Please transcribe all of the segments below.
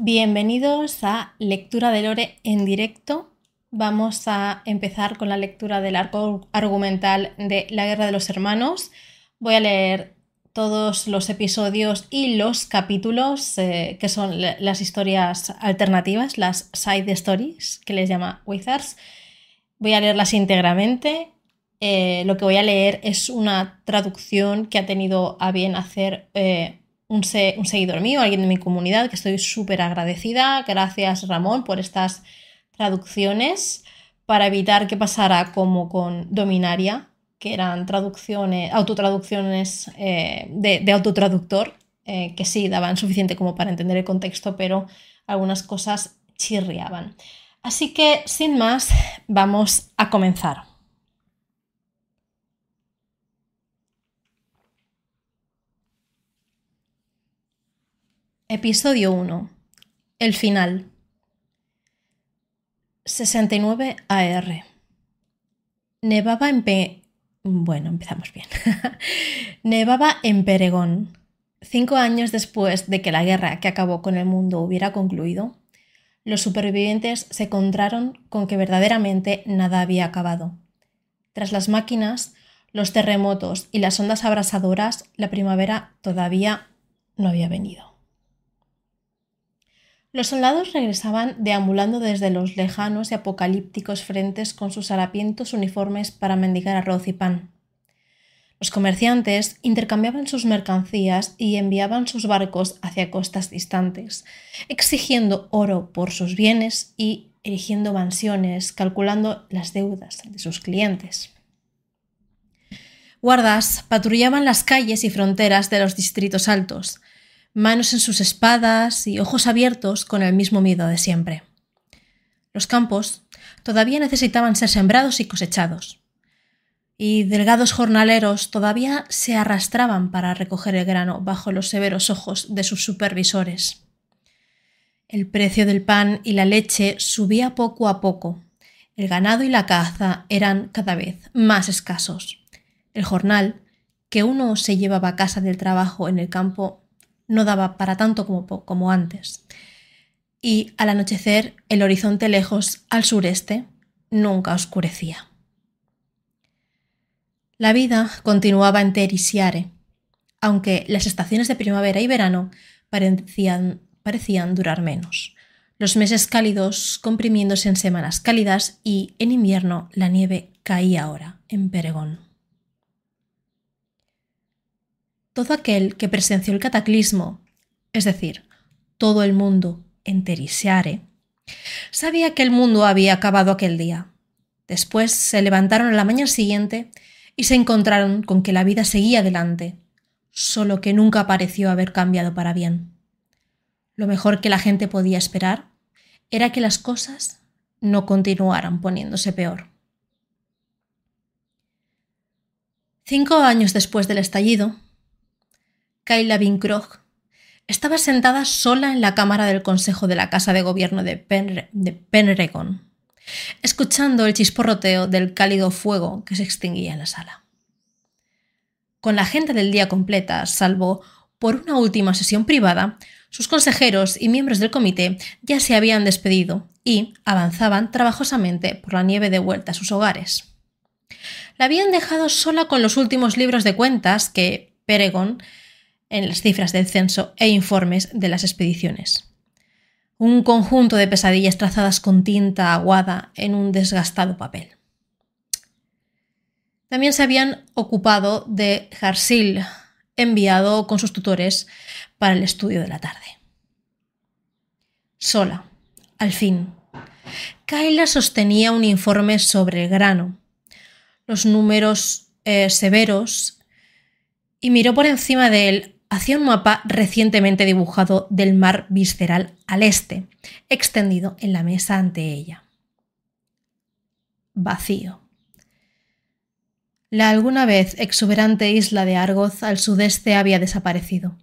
Bienvenidos a Lectura de Lore en directo. Vamos a empezar con la lectura del arco argumental de La Guerra de los Hermanos. Voy a leer todos los episodios y los capítulos, eh, que son las historias alternativas, las side stories, que les llama Wizards. Voy a leerlas íntegramente. Eh, lo que voy a leer es una traducción que ha tenido a bien hacer eh, un, seguidor mío, alguien de mi comunidad, que estoy súper agradecida. Gracias, Ramón, por estas traducciones para evitar que pasara como con Dominaria, que eran traducciones, autotraducciones eh, de, autotraductor, eh, que sí daban suficiente como para entender el contexto, pero algunas cosas chirriaban. Así que, sin más, vamos a comenzar. Episodio 1. El final. 69 AR. Nevaba en Pe... Bueno, empezamos bien. Nevaba en Peregón. Cinco años después de que la guerra que acabó con el mundo hubiera concluido, los supervivientes se encontraron con que verdaderamente nada había acabado. Tras las máquinas, los terremotos y las ondas abrasadoras, la primavera todavía no había venido. Los soldados regresaban deambulando desde los lejanos y apocalípticos frentes con sus harapientos uniformes para mendigar arroz y pan. Los comerciantes intercambiaban sus mercancías y enviaban sus barcos hacia costas distantes, exigiendo oro por sus bienes y erigiendo mansiones, calculando las deudas de sus clientes. Guardas patrullaban las calles y fronteras de los distritos altos, manos en sus espadas y ojos abiertos con el mismo miedo de siempre. Los campos todavía necesitaban ser sembrados y cosechados, y delgados jornaleros todavía se arrastraban para recoger el grano bajo los severos ojos de sus supervisores. El precio del pan y la leche subía poco a poco. El ganado y la caza eran cada vez más escasos. El jornal que uno se llevaba a casa del trabajo en el campo no daba para tanto como, como antes. Y al anochecer el horizonte lejos al sureste nunca oscurecía. La vida continuaba en Terisiare, aunque las estaciones de primavera y verano parecían, parecían durar menos. Los meses cálidos comprimiéndose en semanas cálidas y en invierno la nieve caía ahora en Peregón todo aquel que presenció el cataclismo, es decir, todo el mundo en Terisiare, sabía que el mundo había acabado aquel día. Después se levantaron a la mañana siguiente y se encontraron con que la vida seguía adelante, solo que nunca pareció haber cambiado para bien. Lo mejor que la gente podía esperar era que las cosas no continuaran poniéndose peor. Cinco años después del estallido, Kayla Vincroch estaba sentada sola en la cámara del Consejo de la Casa de Gobierno de, Penregon, escuchando el chisporroteo del cálido fuego que se extinguía en la sala. Con la agenda del día completa, salvo por una última sesión privada, sus consejeros y miembros del comité ya se habían despedido y avanzaban trabajosamente por la nieve de vuelta a sus hogares. La habían dejado sola con los últimos libros de cuentas que Peregon en las cifras del censo e informes de las expediciones. Un conjunto de pesadillas trazadas con tinta aguada en un desgastado papel. También se habían ocupado de Jarsil, enviado con sus tutores para el estudio de la tarde. Sola, al fin, Kayla sostenía un informe sobre el grano, los números eh, severos, y miró por encima de él hacia un mapa recientemente dibujado del mar visceral al este, extendido en la mesa ante ella. Vacío. La alguna vez exuberante isla de Argoz al sudeste había desaparecido,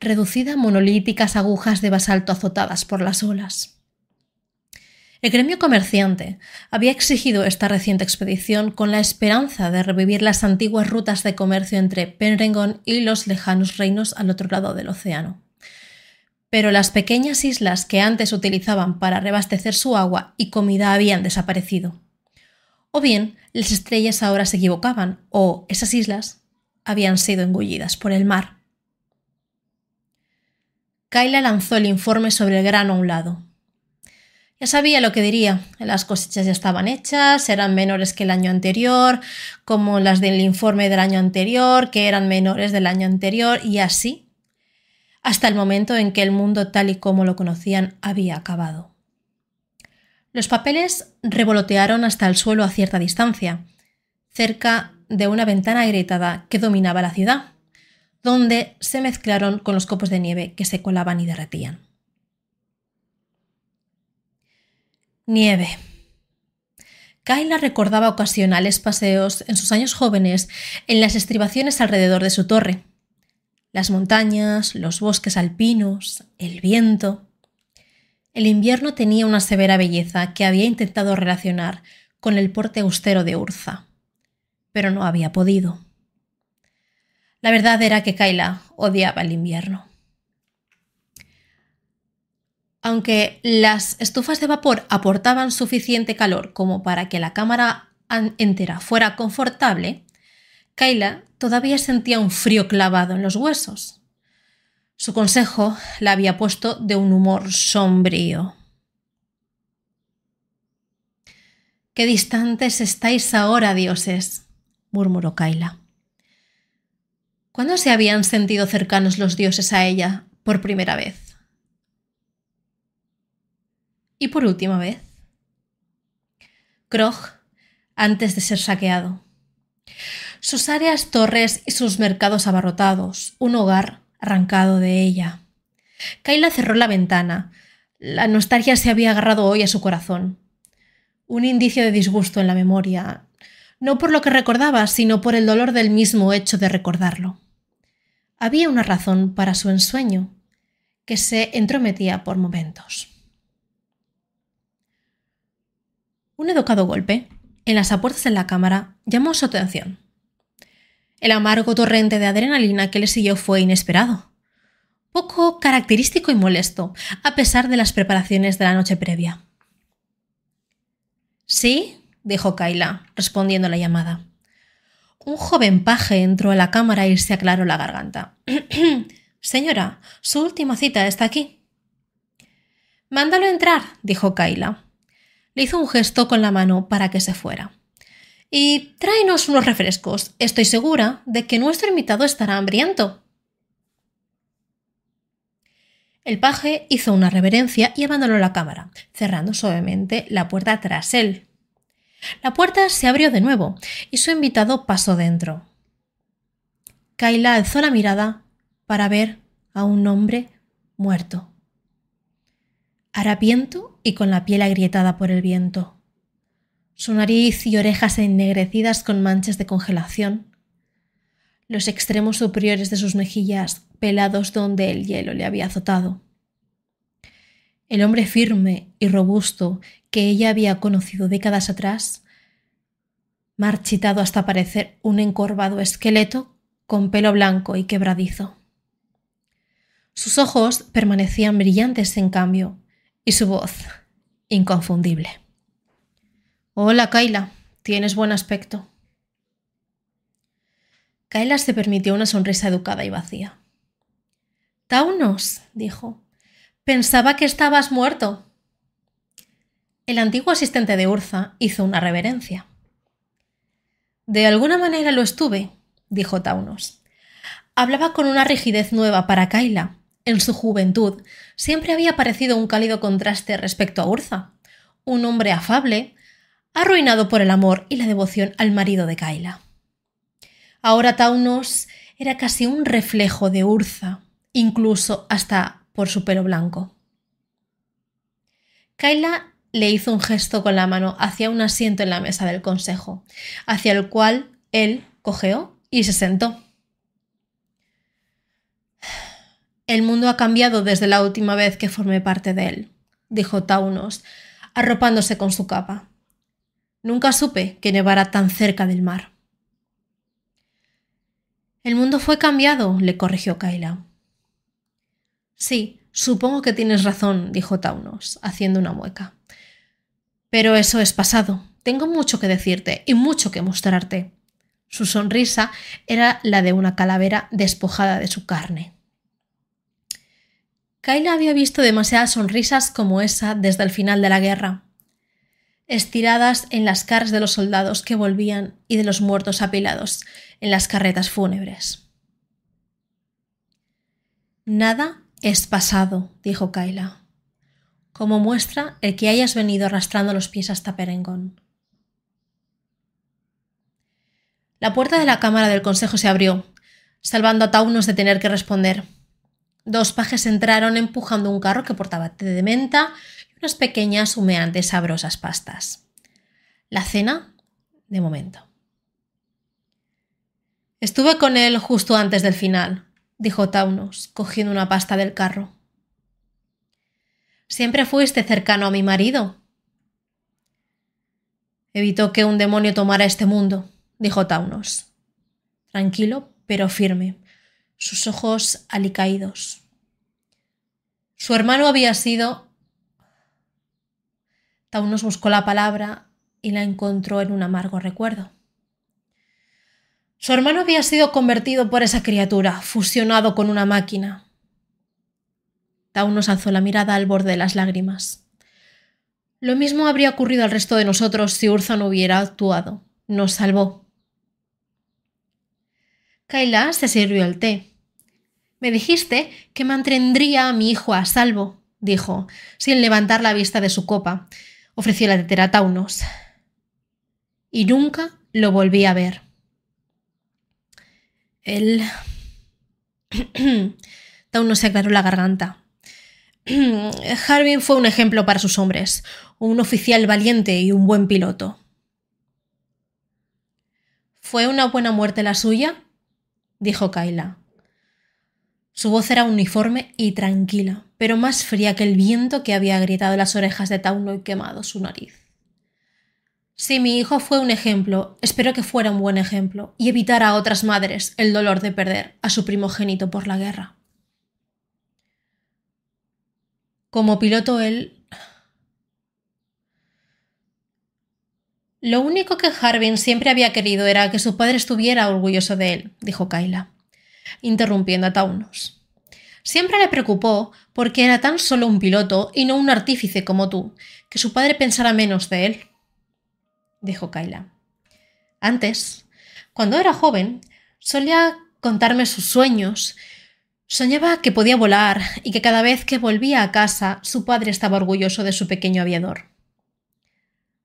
reducida a monolíticas agujas de basalto azotadas por las olas. El gremio comerciante había exigido esta reciente expedición con la esperanza de revivir las antiguas rutas de comercio entre Penregon y los lejanos reinos al otro lado del océano. pero las pequeñas islas que antes utilizaban para reabastecer su agua y comida habían desaparecido. O bien las estrellas ahora se equivocaban, o esas islas habían sido engullidas por el mar. Kyla lanzó el informe sobre el grano a un lado. Ya sabía lo que diría. Las cosechas ya estaban hechas, eran menores que el año anterior, como las del informe del año anterior, que eran menores del año anterior, y así, hasta el momento en que el mundo tal y como lo conocían había acabado. Los papeles revolotearon hasta el suelo a cierta distancia, cerca de una ventana agrietada que dominaba la ciudad, donde se mezclaron con los copos de nieve que se colaban y derretían. Nieve. Kyla recordaba ocasionales paseos en sus años jóvenes en las estribaciones alrededor de su torre. Las montañas, los bosques alpinos, el viento. El invierno tenía una severa belleza que había intentado relacionar con el porte austero de Urza, pero no había podido. La verdad era que Kyla odiaba el invierno. Aunque las estufas de vapor aportaban suficiente calor como para que la cámara entera fuera confortable, Kyla todavía sentía un frío clavado en los huesos. Su consejo la había puesto de un humor sombrío. Qué distantes estáis ahora, dioses, murmuró Kaila. ¿Cuándo se habían sentido cercanos los dioses a ella por primera vez? ¿Y por última vez? Krog, antes de ser saqueado. Sus áreas torres y sus mercados abarrotados, un hogar arrancado de ella. Kaila cerró la ventana. La nostalgia se había agarrado hoy a su corazón. Un indicio de disgusto en la memoria, no por lo que recordaba, sino por el dolor del mismo hecho de recordarlo. Había una razón para su ensueño, que se entrometía por momentos. Un educado golpe en las apuertas de la cámara llamó su atención. El amargo torrente de adrenalina que le siguió fue inesperado. Poco característico y molesto, a pesar de las preparaciones de la noche previa. Sí, dijo Kaila, respondiendo a la llamada. Un joven paje entró a la cámara y se aclaró la garganta. Señora, su última cita está aquí. Mándalo entrar, dijo Kaila. Le hizo un gesto con la mano para que se fuera. Y tráenos unos refrescos. Estoy segura de que nuestro invitado estará hambriento. El paje hizo una reverencia y abandonó la cámara, cerrando suavemente la puerta tras él. La puerta se abrió de nuevo y su invitado pasó dentro. Kaila alzó la mirada para ver a un hombre muerto, harapiento y con la piel agrietada por el viento su nariz y orejas ennegrecidas con manchas de congelación, los extremos superiores de sus mejillas pelados donde el hielo le había azotado. El hombre firme y robusto que ella había conocido décadas atrás, marchitado hasta parecer un encorvado esqueleto con pelo blanco y quebradizo. Sus ojos permanecían brillantes en cambio, y su voz inconfundible. Hola, Kaila. Tienes buen aspecto. Kaila se permitió una sonrisa educada y vacía. Taunos, dijo. Pensaba que estabas muerto. El antiguo asistente de Urza hizo una reverencia. De alguna manera lo estuve, dijo Taunos. Hablaba con una rigidez nueva para Kaila. En su juventud siempre había parecido un cálido contraste respecto a Urza. Un hombre afable, arruinado por el amor y la devoción al marido de Kaila. Ahora Taunos era casi un reflejo de Urza, incluso hasta por su pelo blanco. Kaila le hizo un gesto con la mano hacia un asiento en la mesa del consejo, hacia el cual él cojeó y se sentó. El mundo ha cambiado desde la última vez que formé parte de él, dijo Taunos, arropándose con su capa. Nunca supe que nevara tan cerca del mar. El mundo fue cambiado, le corrigió Kaila. Sí, Supongo que tienes razón, dijo Taunos, haciendo una mueca. Pero eso es pasado. Tengo mucho que decirte y mucho que mostrarte. Su sonrisa era la de una calavera despojada de su carne. Kyla había visto demasiadas sonrisas como esa desde el final de la guerra, estiradas en las caras de los soldados que volvían y de los muertos apilados en las carretas fúnebres. Nada es pasado, dijo Kyla, como muestra el que hayas venido arrastrando los pies hasta Perengón. La puerta de la cámara del consejo se abrió, salvando a Taunos de tener que responder. Dos pajes entraron empujando un carro que portaba té de menta y unas pequeñas humeantes sabrosas pastas. La cena, de momento. Estuve con él justo antes del final, dijo Taunos, cogiendo una pasta del carro. Siempre fuiste cercano a mi marido. Evitó que un demonio tomara este mundo, dijo Taunos. Tranquilo, pero firme, sus ojos alicaídos. Su hermano había sido. Taunos buscó la palabra y la encontró en un amargo recuerdo. Su hermano había sido convertido por esa criatura, fusionado con una máquina. Taunos alzó la mirada al borde de las lágrimas. Lo mismo habría ocurrido al resto de nosotros si Urza no hubiera actuado. Nos salvó. Kaila se sirvió el té. Me dijiste que mantendría a mi hijo a salvo, dijo, sin levantar la vista de su copa. Ofreció la tetera a Taunos. Y nunca lo volví a ver. Él. Taunos se aclaró la garganta. Harbin fue un ejemplo para sus hombres, un oficial valiente y un buen piloto. ¿Fue una buena muerte la suya? dijo Kaila. Su voz era uniforme y tranquila, pero más fría que el viento que había gritado las orejas de Tauno y quemado su nariz. Si mi hijo fue un ejemplo, espero que fuera un buen ejemplo y evitara a otras madres el dolor de perder a su primogénito por la guerra. Como piloto él... Lo único que Harbin siempre había querido era que su padre estuviera orgulloso de él, dijo Kyla, interrumpiendo a Taunos. Siempre le preocupó porque era tan solo un piloto y no un artífice como tú, que su padre pensara menos de él, dijo Kyla. Antes, cuando era joven, solía contarme sus sueños. Soñaba que podía volar y que cada vez que volvía a casa su padre estaba orgulloso de su pequeño aviador.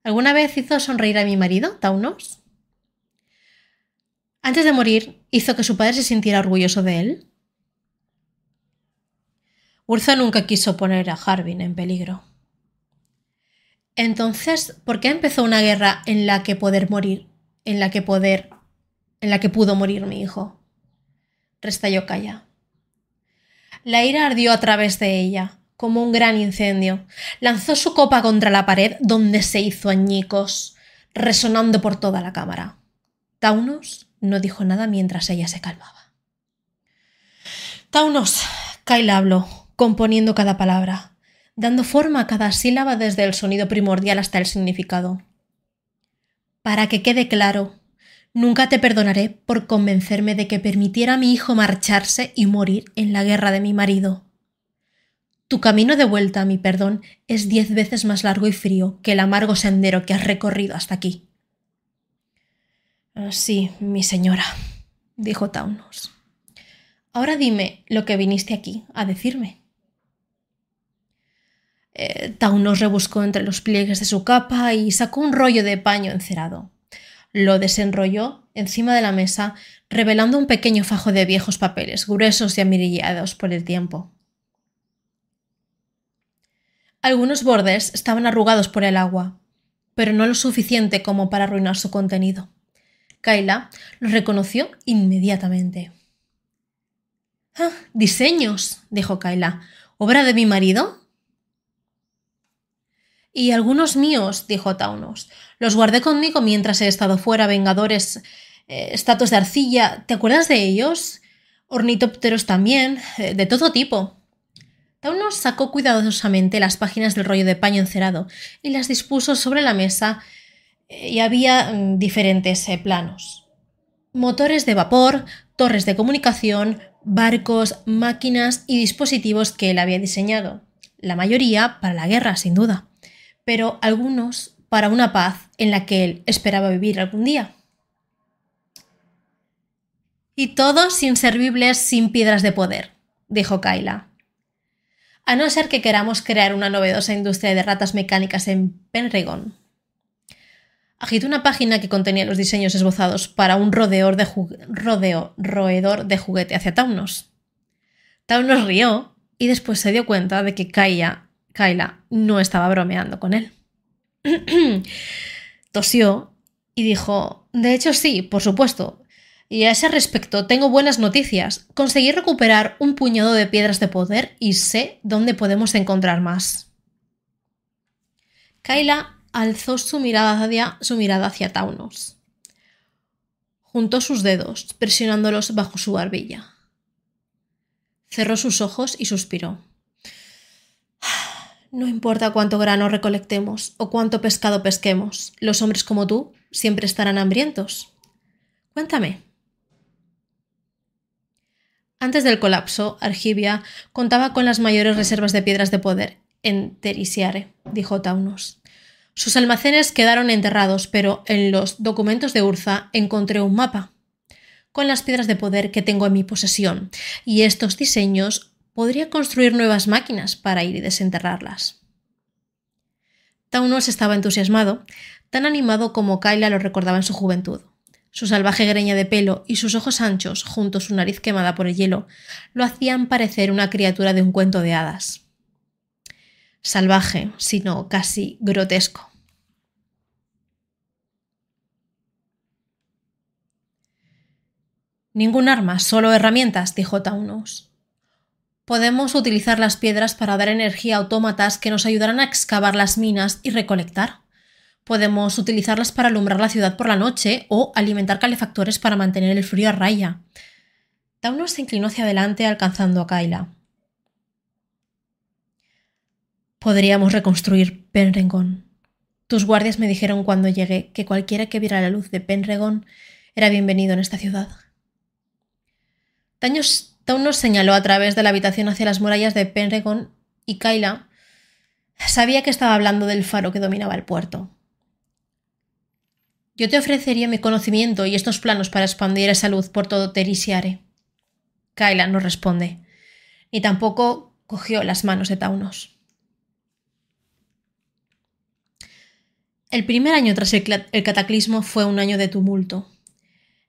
¿Alguna vez hizo sonreír a mi marido, Taunos? Antes de morir, hizo que su padre se sintiera orgulloso de él. Urza nunca quiso poner a Harbin en peligro. Entonces, ¿por qué empezó una guerra en la que poder morir, en la que poder, en la que pudo morir mi hijo? Restalló Calla. La ira ardió a través de ella, como un gran incendio. Lanzó su copa contra la pared, donde se hizo añicos, resonando por toda la cámara. Taunos no dijo nada mientras ella se calmaba. Taunos, Kyle habló, componiendo cada palabra, dando forma a cada sílaba desde el sonido primordial hasta el significado. Para que quede claro, nunca te perdonaré por convencerme de que permitiera a mi hijo marcharse y morir en la guerra de mi marido. Tu camino de vuelta a mi perdón es diez veces más largo y frío que el amargo sendero que has recorrido hasta aquí. Ah, sí, mi señora, dijo Taunos. Ahora dime lo que viniste aquí a decirme. Eh, Taunos rebuscó entre los pliegues de su capa y sacó un rollo de paño encerado. Lo desenrolló encima de la mesa, revelando un pequeño fajo de viejos papeles, gruesos y amirillados por el tiempo. Algunos bordes estaban arrugados por el agua, pero no lo suficiente como para arruinar su contenido. Kaila los reconoció inmediatamente. Ah, diseños, dijo Kaila. ¿Obra de mi marido? Y algunos míos, dijo Taunos. Los guardé conmigo mientras he estado fuera, vengadores, eh, estatuas de arcilla. ¿Te acuerdas de ellos? Ornitópteros también, eh, de todo tipo. Taunos sacó cuidadosamente las páginas del rollo de paño encerado y las dispuso sobre la mesa y había mm, diferentes eh, planos. Motores de vapor, torres de comunicación, barcos, máquinas y dispositivos que él había diseñado. La mayoría para la guerra, sin duda, pero algunos para una paz en la que él esperaba vivir algún día. Y todos inservibles sin piedras de poder, dijo Kyla. A no ser que queramos crear una novedosa industria de ratas mecánicas en Penregon. Agitó una página que contenía los diseños esbozados para un de rodeo, roedor de juguete hacia Taunos. Taunos rió y después se dio cuenta de que Kyla, Kyla no estaba bromeando con él. Tosió y dijo, de hecho sí, por supuesto. Y a ese respecto tengo buenas noticias. Conseguí recuperar un puñado de piedras de poder y sé dónde podemos encontrar más. Kyla alzó su mirada hacia, su. Juntó sus dedos, presionándolos bajo su barbilla. Cerró sus ojos y suspiró. No importa cuánto grano recolectemos o cuánto pescado pesquemos, los hombres como tú siempre estarán hambrientos. Cuéntame. Antes del colapso, Argibia contaba con las mayores reservas de piedras de poder en Terisiare, dijo Taunus. Sus almacenes quedaron enterrados, pero en los documentos de Urza encontré un mapa con las piedras de poder que tengo en mi posesión, y estos diseños podría construir nuevas máquinas para ir y desenterrarlas. Taunos estaba entusiasmado, tan animado como Kyla lo recordaba en su juventud. Su salvaje greña de pelo y sus ojos anchos, junto a su nariz quemada por el hielo, lo hacían parecer una criatura de un cuento de hadas. Salvaje, sino casi grotesco. Ningún arma, solo herramientas, dijo Taunos. Podemos utilizar las piedras para dar energía a autómatas que nos ayudarán a excavar las minas y recolectar. Podemos utilizarlas para alumbrar la ciudad por la noche o alimentar calefactores para mantener el frío a raya. Taunos se inclinó hacia adelante alcanzando a Kyla. Podríamos reconstruir Penregon. Tus guardias me dijeron cuando llegué que cualquiera que viera la luz de Penregon era bienvenido en esta ciudad. Taunos señaló a través de la habitación hacia las murallas de Penregon y Kyla sabía que estaba hablando del faro que dominaba el puerto. Yo te ofrecería mi conocimiento y estos planos para expandir esa luz por todo Terisiare. Kyla no responde, ni tampoco cogió las manos de Taunos. El primer año tras el cataclismo fue un año de tumulto.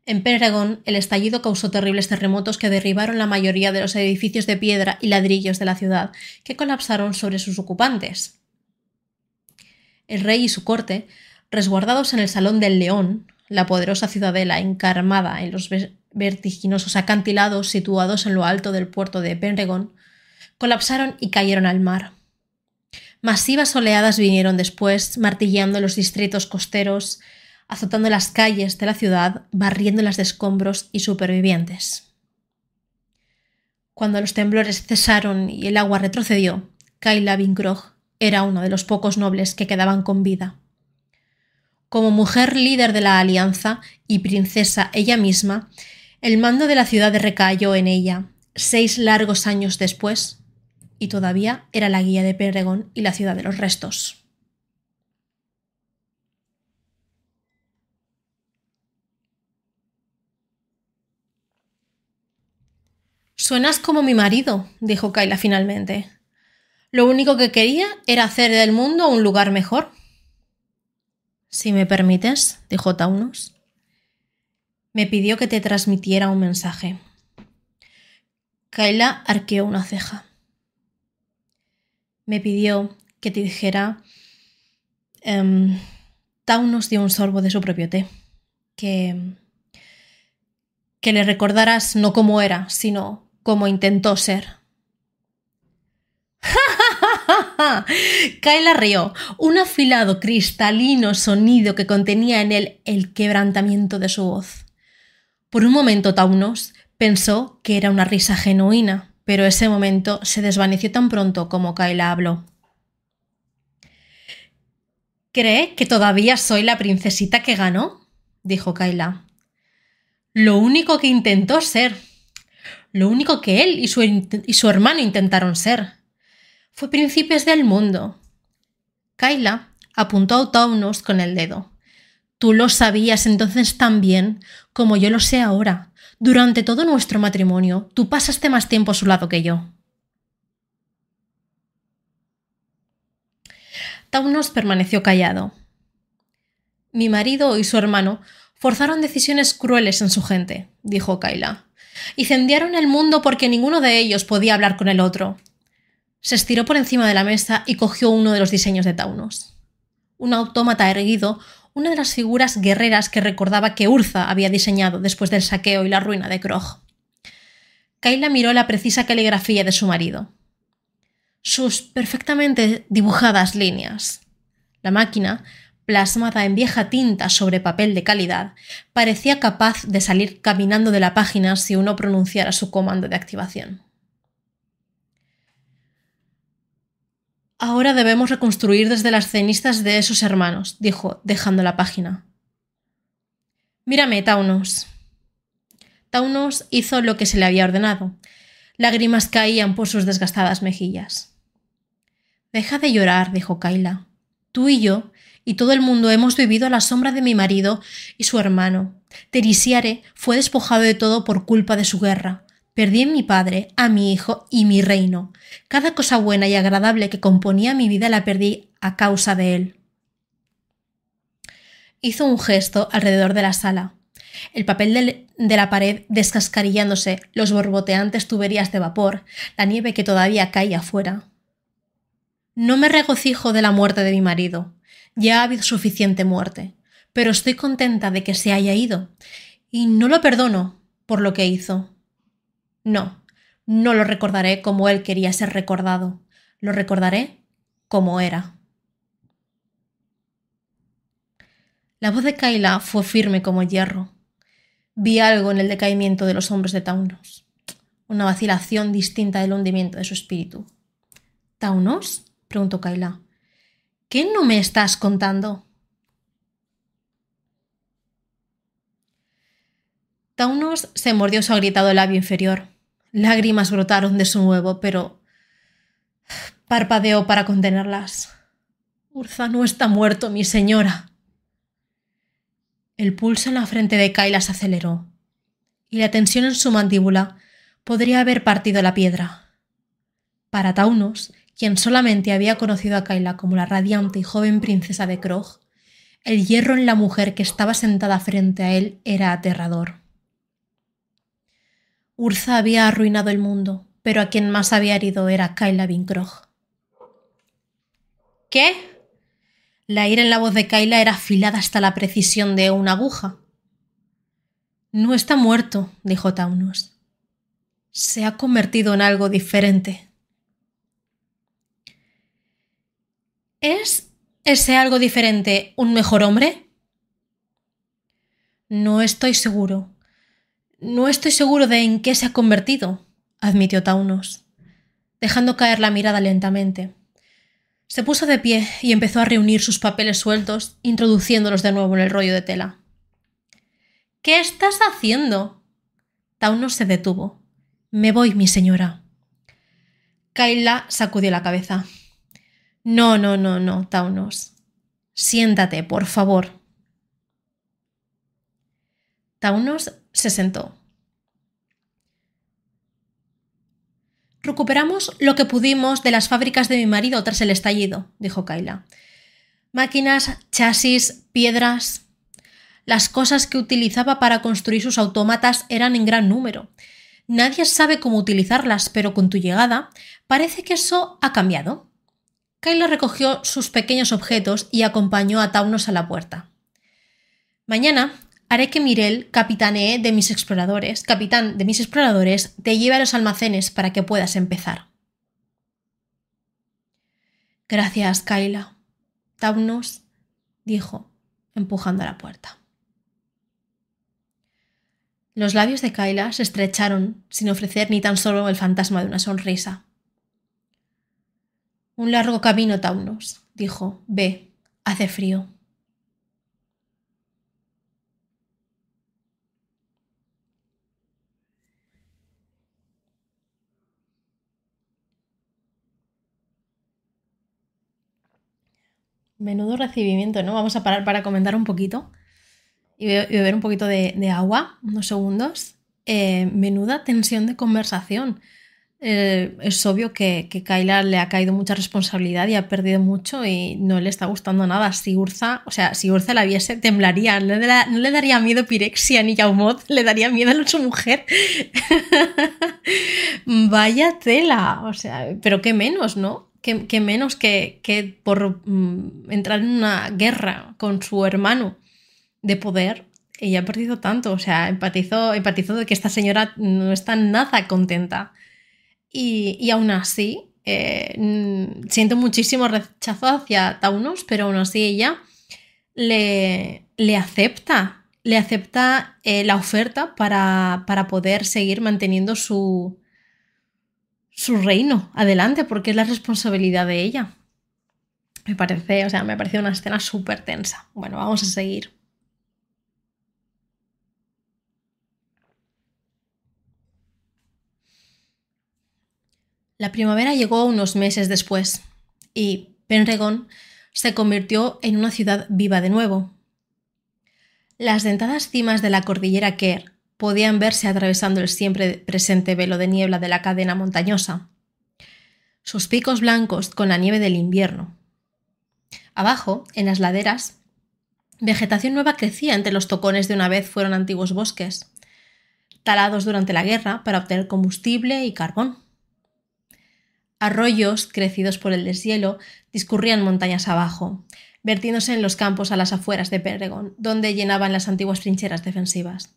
En Pendragon, el estallido causó terribles terremotos que derribaron la mayoría de los edificios de piedra y ladrillos de la ciudad, que colapsaron sobre sus ocupantes. El rey y su corte, resguardados en el Salón del León, la poderosa ciudadela encarmada en los vertiginosos acantilados situados en lo alto del puerto de Penregon, colapsaron y cayeron al mar. Masivas oleadas vinieron después, martillando los distritos costeros, azotando las calles de la ciudad, barriéndolas de escombros y supervivientes. Cuando los temblores cesaron y el agua retrocedió, Kyla Vinkrog era uno de los pocos nobles que quedaban con vida. Como mujer líder de la alianza y princesa ella misma, el mando de la ciudad recayó en ella, seis largos años después, y todavía era la guía de Perregón y la ciudad de los restos. Suenas como mi marido, dijo Kyla finalmente. Lo único que quería era hacer del mundo un lugar mejor. Si me permites, dijo Taunus. Me pidió que te transmitiera un mensaje. Kyla arqueó una ceja. Me pidió que te dijera. Um, Taunus dio un sorbo de su propio té. Que. que le recordaras no cómo era, sino como intentó ser. Kyla rió, un afilado, cristalino sonido que contenía en él el quebrantamiento de su voz. Por un momento Taunos pensó que era una risa genuina, pero ese momento se desvaneció tan pronto como Kyla habló. ¿Cree que todavía soy la princesita que ganó? dijo Kyla. Lo único que intentó ser. Lo único que él y su, y su hermano intentaron ser. Fue príncipes del mundo. Kyla apuntó a Taunos con el dedo. Tú lo sabías entonces tan bien como yo lo sé ahora. Durante todo nuestro matrimonio, tú pasaste más tiempo a su lado que yo. Taunos permaneció callado. Mi marido y su hermano forzaron decisiones crueles en su gente, dijo Kyla. Incendiaron el mundo porque ninguno de ellos podía hablar con el otro. Se estiró por encima de la mesa y cogió uno de los diseños de Taunos. Un autómata erguido, una de las figuras guerreras que recordaba que Urza había diseñado después del saqueo y la ruina de Krog. Kyla miró la precisa caligrafía de su marido. Sus perfectamente dibujadas líneas. La máquina, plasmada en vieja tinta sobre papel de calidad, parecía capaz de salir caminando de la página si uno pronunciara su comando de activación. Ahora debemos reconstruir desde las cenizas de esos hermanos, dijo, dejando la página. Mírame, Taunos. Taunos hizo lo que se le había ordenado. Lágrimas caían por sus desgastadas mejillas. Deja de llorar, dijo Kaila. Tú y yo y todo el mundo hemos vivido a la sombra de mi marido y su hermano. Terisiare fue despojado de todo por culpa de su guerra. Perdí a mi padre, a mi hijo y mi reino. Cada cosa buena y agradable que componía mi vida la perdí a causa de él. Hizo un gesto alrededor de la sala. El papel de, la pared descascarillándose, los borboteantes tuberías de vapor, la nieve que todavía caía afuera. No me regocijo de la muerte de mi marido. Ya ha habido suficiente muerte. Pero estoy contenta de que se haya ido. Y no lo perdono por lo que hizo. No, no lo recordaré como él quería ser recordado. Lo recordaré como era. La voz de Kaila fue firme como hierro. Vi algo en el decaimiento de los hombres de Taunos, una vacilación distinta del hundimiento de su espíritu. ¿Taunos? preguntó Kaila. ¿Qué no me estás contando? Taunos se mordió su agrietado labio inferior. Lágrimas brotaron de su nuevo, pero parpadeó para contenerlas. Urza no está muerto, mi señora. El pulso en la frente de Kaila se aceleró, y la tensión en su mandíbula podría haber partido la piedra. Para Taunos, quien solamente había conocido a Kaila como la radiante y joven princesa de Krog, el hierro en la mujer que estaba sentada frente a él era aterrador. Urza había arruinado el mundo, pero a quien más había herido era Kyla Vinkrog. ¿Qué? La ira en la voz de Kyla era afilada hasta la precisión de una aguja. No está muerto, dijo Taunus. Se ha convertido en algo diferente. ¿Es ese algo diferente un mejor hombre? No estoy seguro. No estoy seguro de en qué se ha convertido, admitió Taunos, dejando caer la mirada lentamente. Se puso de pie y empezó a reunir sus papeles sueltos, introduciéndolos de nuevo en el rollo de tela. ¿Qué estás haciendo? Taunos se detuvo. Me voy, mi señora. Kaila sacudió la cabeza. No, no, no, no, Taunos. Siéntate, por favor. Taunos se sentó. Recuperamos lo que pudimos de las fábricas de mi marido tras el estallido, dijo Kaila. Máquinas, chasis, piedras. Las cosas que utilizaba para construir sus autómatas eran en gran número. Nadie sabe cómo utilizarlas, pero con tu llegada parece que eso ha cambiado. Kaila recogió sus pequeños objetos y acompañó a Taunos a la puerta. Mañana Haré que Mirel, capitanee de mis exploradores, capitán de mis exploradores, te lleve a los almacenes para que puedas empezar. Gracias, Kaila. Taunos dijo, empujando a la puerta. Los labios de Kyla se estrecharon sin ofrecer ni tan solo el fantasma de una sonrisa. Un largo camino, Taunos, dijo. Ve, hace frío. Menudo recibimiento, ¿no? Vamos a parar para comentar un poquito y beber un poquito de, agua, unos segundos. Eh, menuda tensión de conversación. Eh, es obvio que, que Kyla le ha caído mucha responsabilidad y ha perdido mucho y no le está gustando nada. Si Urza, o sea, si Urza la viese, temblaría. No le, daría miedo Pirexia ni Yaumot, le daría miedo a su mujer. Vaya tela, o sea, pero qué menos, ¿no? Qué, menos que, que por mm, entrar en una guerra con su hermano de poder, ella ha perdido tanto, o sea, empatizó, empatizó de que esta señora no está nada contenta. Y, aún así, eh, siento muchísimo rechazo hacia Taunos, pero aún así ella le, le acepta, le acepta eh, la oferta para, para, poder seguir manteniendo su, su reino adelante, porque es la responsabilidad de ella. Me parece, o sea, me parece una escena súper tensa. Bueno, vamos a seguir. La primavera llegó unos meses después y Penregon se convirtió en una ciudad viva de nuevo. Las dentadas cimas de la cordillera Kerr podían verse atravesando el siempre presente velo de niebla de la cadena montañosa. Sus picos blancos con la nieve del invierno. Abajo, en las laderas, vegetación nueva crecía entre los tocones de una vez fueron antiguos bosques, talados durante la guerra para obtener combustible y carbón. Arroyos, crecidos por el deshielo, discurrían montañas abajo, vertiéndose en los campos a las afueras de Perregón, donde llenaban las antiguas trincheras defensivas,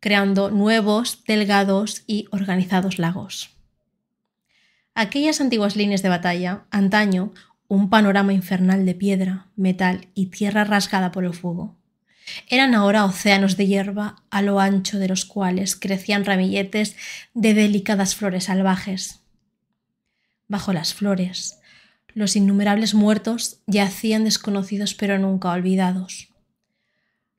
creando nuevos, delgados y organizados lagos. Aquellas antiguas líneas de batalla, antaño, un panorama infernal de piedra, metal y tierra rasgada por el fuego. Eran ahora océanos de hierba a lo ancho de los cuales crecían ramilletes de delicadas flores salvajes, bajo las flores. Los innumerables muertos yacían desconocidos pero nunca olvidados.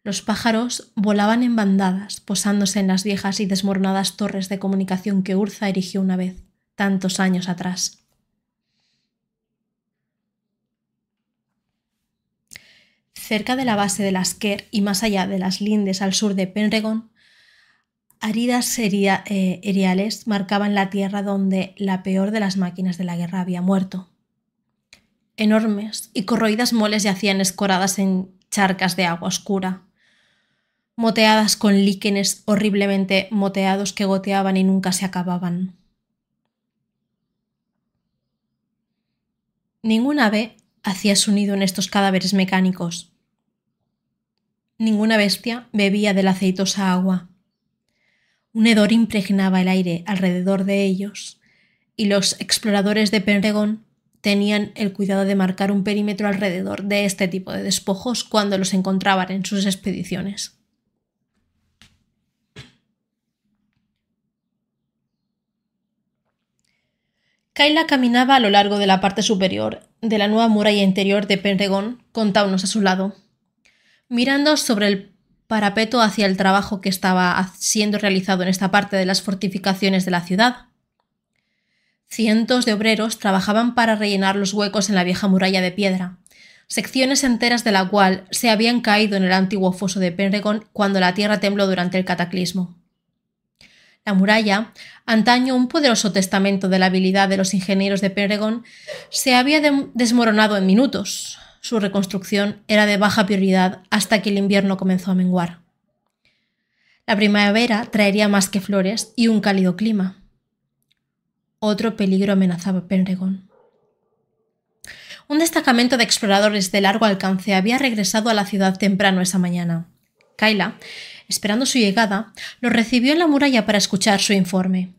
Los pájaros volaban en bandadas, posándose en las viejas y desmoronadas torres de comunicación que Urza erigió una vez, tantos años atrás. Cerca de la base de las Ker y más allá de las lindes al sur de Penregon, Aridas eh, eriales marcaban la tierra donde la peor de las máquinas de la guerra había muerto. Enormes y corroídas moles yacían escoradas en charcas de agua oscura, moteadas con líquenes horriblemente moteados que goteaban y nunca se acababan. Ningún ave hacía su nido en estos cadáveres mecánicos. Ninguna bestia bebía de la aceitosa agua. Un hedor impregnaba el aire alrededor de ellos, y los exploradores de Penregon tenían el cuidado de marcar un perímetro alrededor de este tipo de despojos cuando los encontraban en sus expediciones. Kaila caminaba a lo largo de la parte superior de la nueva muralla interior de Penregon con Taunos a su lado, mirando sobre el parapeto hacia el trabajo que estaba siendo realizado en esta parte de las fortificaciones de la ciudad. Cientos de obreros trabajaban para rellenar los huecos en la vieja muralla de piedra, secciones enteras de la cual se habían caído en el antiguo foso de Penregon cuando la tierra tembló durante el cataclismo. La muralla, antaño un poderoso testamento de la habilidad de los ingenieros de Penregon, se había desmoronado en minutos, su reconstrucción era de baja prioridad hasta que el invierno comenzó a menguar. La primavera traería más que flores y un cálido clima. Otro peligro amenazaba Penregon. Un destacamento de exploradores de largo alcance había regresado a la ciudad temprano esa mañana. Kyla, esperando su llegada, lo recibió en la muralla para escuchar su informe.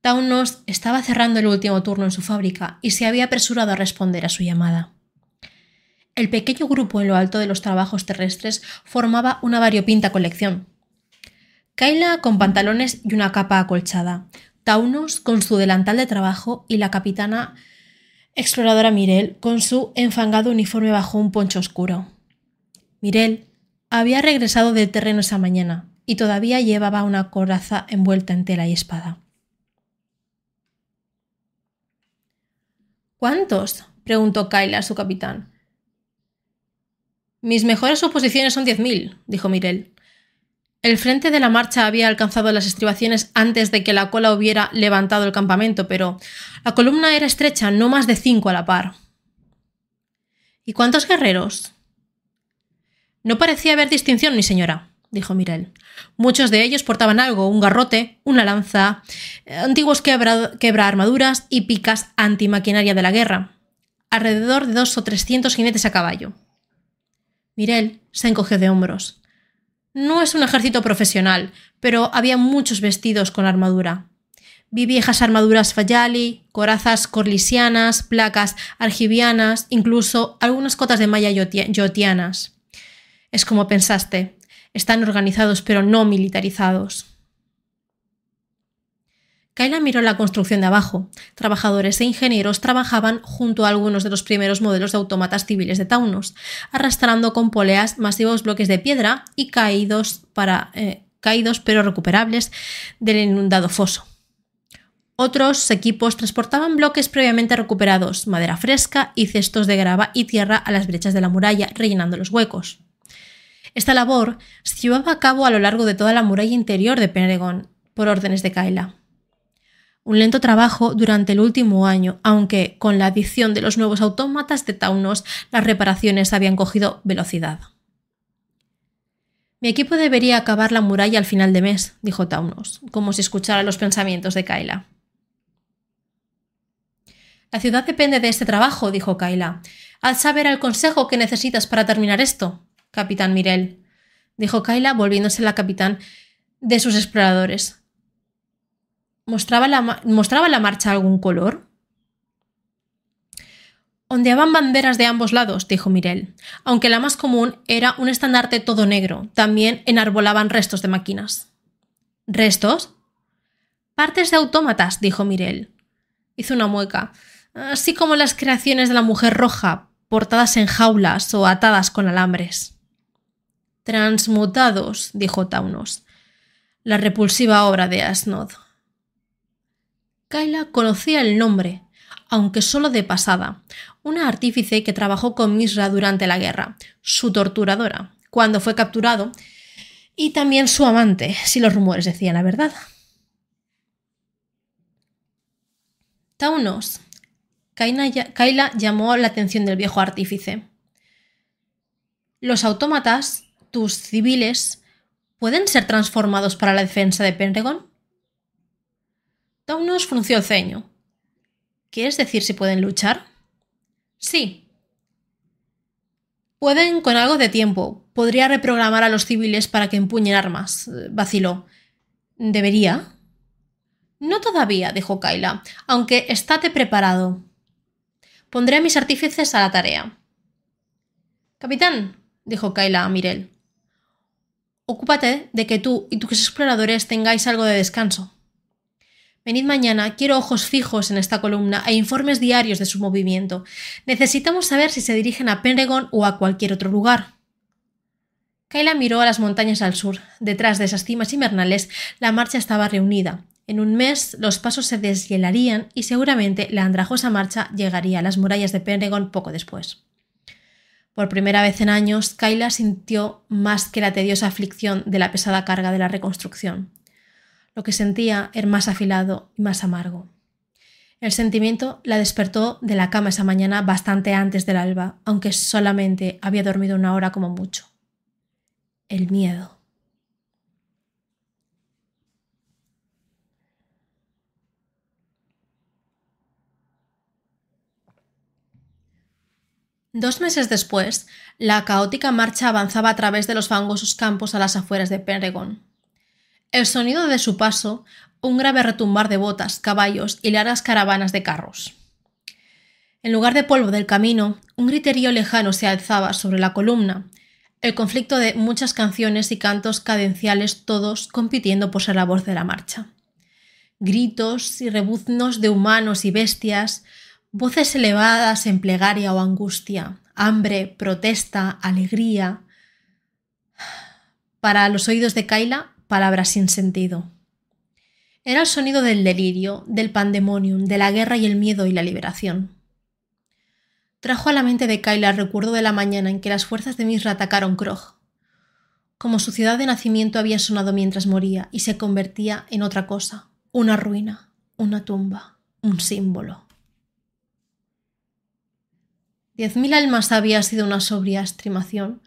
Taunos estaba cerrando el último turno en su fábrica y se había apresurado a responder a su llamada. El pequeño grupo en lo alto de los trabajos terrestres formaba una variopinta colección. Kayla con pantalones y una capa acolchada, Taunos con su delantal de trabajo y la capitana exploradora Mirel con su enfangado uniforme bajo un poncho oscuro. Mirel había regresado del terreno esa mañana y todavía llevaba una coraza envuelta en tela y espada. ¿Cuántos? preguntó Kayla a su capitán. Mis mejores suposiciones son diez mil, dijo Mirel. El frente de la marcha había alcanzado las estribaciones antes de que la cola hubiera levantado el campamento, pero la columna era estrecha, no más de cinco a la par. ¿Y cuántos guerreros? No parecía haber distinción, mi señora, dijo Mirel. Muchos de ellos portaban algo, un garrote, una lanza, antiguos quebra, armaduras y picas antimaquinaria de la guerra. Alrededor de dos o trescientos jinetes a caballo. Mirel se encogió de hombros. No es un ejército profesional, pero había muchos vestidos con armadura. Vi viejas armaduras fayali, corazas corlisianas, placas argivianas, incluso algunas cotas de malla yotianas. Es como pensaste, están organizados pero no militarizados. Kaila miró la construcción de abajo. Trabajadores e ingenieros trabajaban junto a algunos de los primeros modelos de autómatas civiles de Taunos, arrastrando con poleas masivos bloques de piedra y caídos, eh, caídos pero recuperables del inundado foso. Otros equipos transportaban bloques previamente recuperados, madera fresca y cestos de grava y tierra a las brechas de la muralla, rellenando los huecos. Esta labor se llevaba a cabo a lo largo de toda la muralla interior de Penregon, por órdenes de Kaila un lento trabajo durante el último año, aunque con la adición de los nuevos autómatas de Taunos las reparaciones habían cogido velocidad. Mi equipo debería acabar la muralla al final de mes, dijo Taunos, como si escuchara los pensamientos de Kaila. La ciudad depende de este trabajo, dijo Kaila. Haz saber al consejo que necesitas para terminar esto, capitán Mirel, dijo Kaila, volviéndose la capitán de sus exploradores. ¿Mostraba la, ¿Mostraba la marcha algún color? Ondeaban banderas de ambos lados, dijo Mirel, aunque la más común era un estandarte todo negro. También enarbolaban restos de máquinas. ¿Restos? Partes de autómatas, dijo Mirel. Hizo una mueca. Así como las creaciones de la mujer roja, portadas en jaulas o atadas con alambres. Transmutados, dijo Taunos. La repulsiva obra de Asnod. Kayla conocía el nombre, aunque solo de pasada, una artífice que trabajó con Misra durante la guerra, su torturadora, cuando fue capturado, y también su amante, si los rumores decían la verdad. Taunos. Kaila llamó la atención del viejo artífice. Los autómatas, tus civiles, pueden ser transformados para la defensa de Penregon? Taunos frunció el ceño. ¿Quieres decir si pueden luchar? Sí. Pueden con algo de tiempo. Podría reprogramar a los civiles para que empuñen armas. Vaciló. ¿Debería? No todavía, dijo Kaila, aunque estate preparado. Pondré a mis artífices a la tarea. Capitán, dijo Kaila a Mirel, ocúpate de que tú y tus exploradores tengáis algo de descanso. Venid mañana, quiero ojos fijos en esta columna e informes diarios de su movimiento. Necesitamos saber si se dirigen a Penregon o a cualquier otro lugar. Kayla miró a las montañas al sur. Detrás de esas cimas invernales, la marcha estaba reunida. En un mes los pasos se deshielarían y seguramente la andrajosa marcha llegaría a las murallas de Penregon poco después. Por primera vez en años, Kayla sintió más que la tediosa aflicción de la pesada carga de la reconstrucción. Lo que sentía era más afilado y más amargo. El sentimiento la despertó de la cama esa mañana bastante antes del alba, aunque solamente había dormido una hora como mucho. El miedo. Dos meses después, la caótica marcha avanzaba a través de los fangosos campos a las afueras de Penregon. El sonido de su paso, un grave retumbar de botas, caballos y largas caravanas de carros. En lugar de polvo del camino, un griterío lejano se alzaba sobre la columna. el conflicto de muchas canciones y cantos cadenciales, todos compitiendo por ser la voz de la marcha. Gritos y rebuznos de humanos y bestias, voces elevadas en plegaria o angustia, hambre, protesta, alegría. Para los oídos de Kaila, palabras sin sentido. Era el sonido del delirio, del pandemonium, de la guerra y el miedo y la liberación. Trajo a la mente de Kyla el recuerdo de la mañana en que las fuerzas de Misra atacaron Krog. Como su ciudad de nacimiento había sonado mientras moría y se convertía en otra cosa, una ruina, una tumba, un símbolo. Diez mil almas había sido una sobria estimación,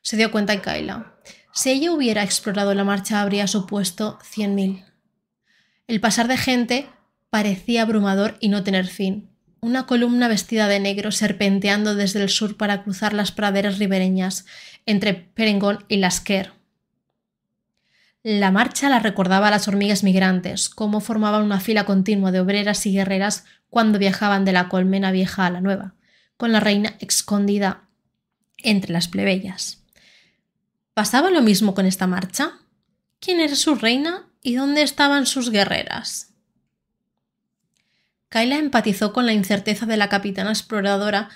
se dio cuenta Kyla. Si ella hubiera explorado la marcha habría supuesto cien mil. El pasar de gente parecía abrumador y no tener fin. Una columna vestida de negro serpenteando desde el sur para cruzar las praderas ribereñas entre Perengón y Lasquer. La marcha la recordaba a las hormigas migrantes, cómo formaban una fila continua de obreras y guerreras cuando viajaban de la colmena vieja a la nueva, con la reina escondida entre las plebeyas. ¿Pasaba lo mismo con esta marcha? ¿Quién era su reina ¿Y dónde estaban sus guerreras? Kyla empatizó con la incerteza de la capitana exploradora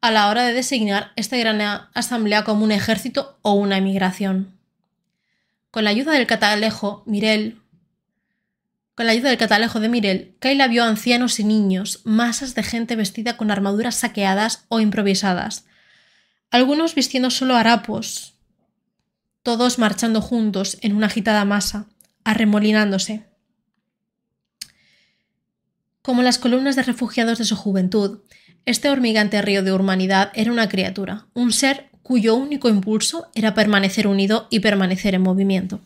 a la hora de designar esta gran asamblea como un ejército o una emigración. Con la ayuda del catalejo, Mirel, con la ayuda del catalejo de Mirel, Kyla vio ancianos y niños, masas de gente vestida con armaduras saqueadas o improvisadas, algunos vistiendo solo harapos, todos marchando juntos en una agitada masa, arremolinándose. Como las columnas de refugiados de su juventud, este hormigante río de humanidad era una criatura, un ser cuyo único impulso era permanecer unido y permanecer en movimiento.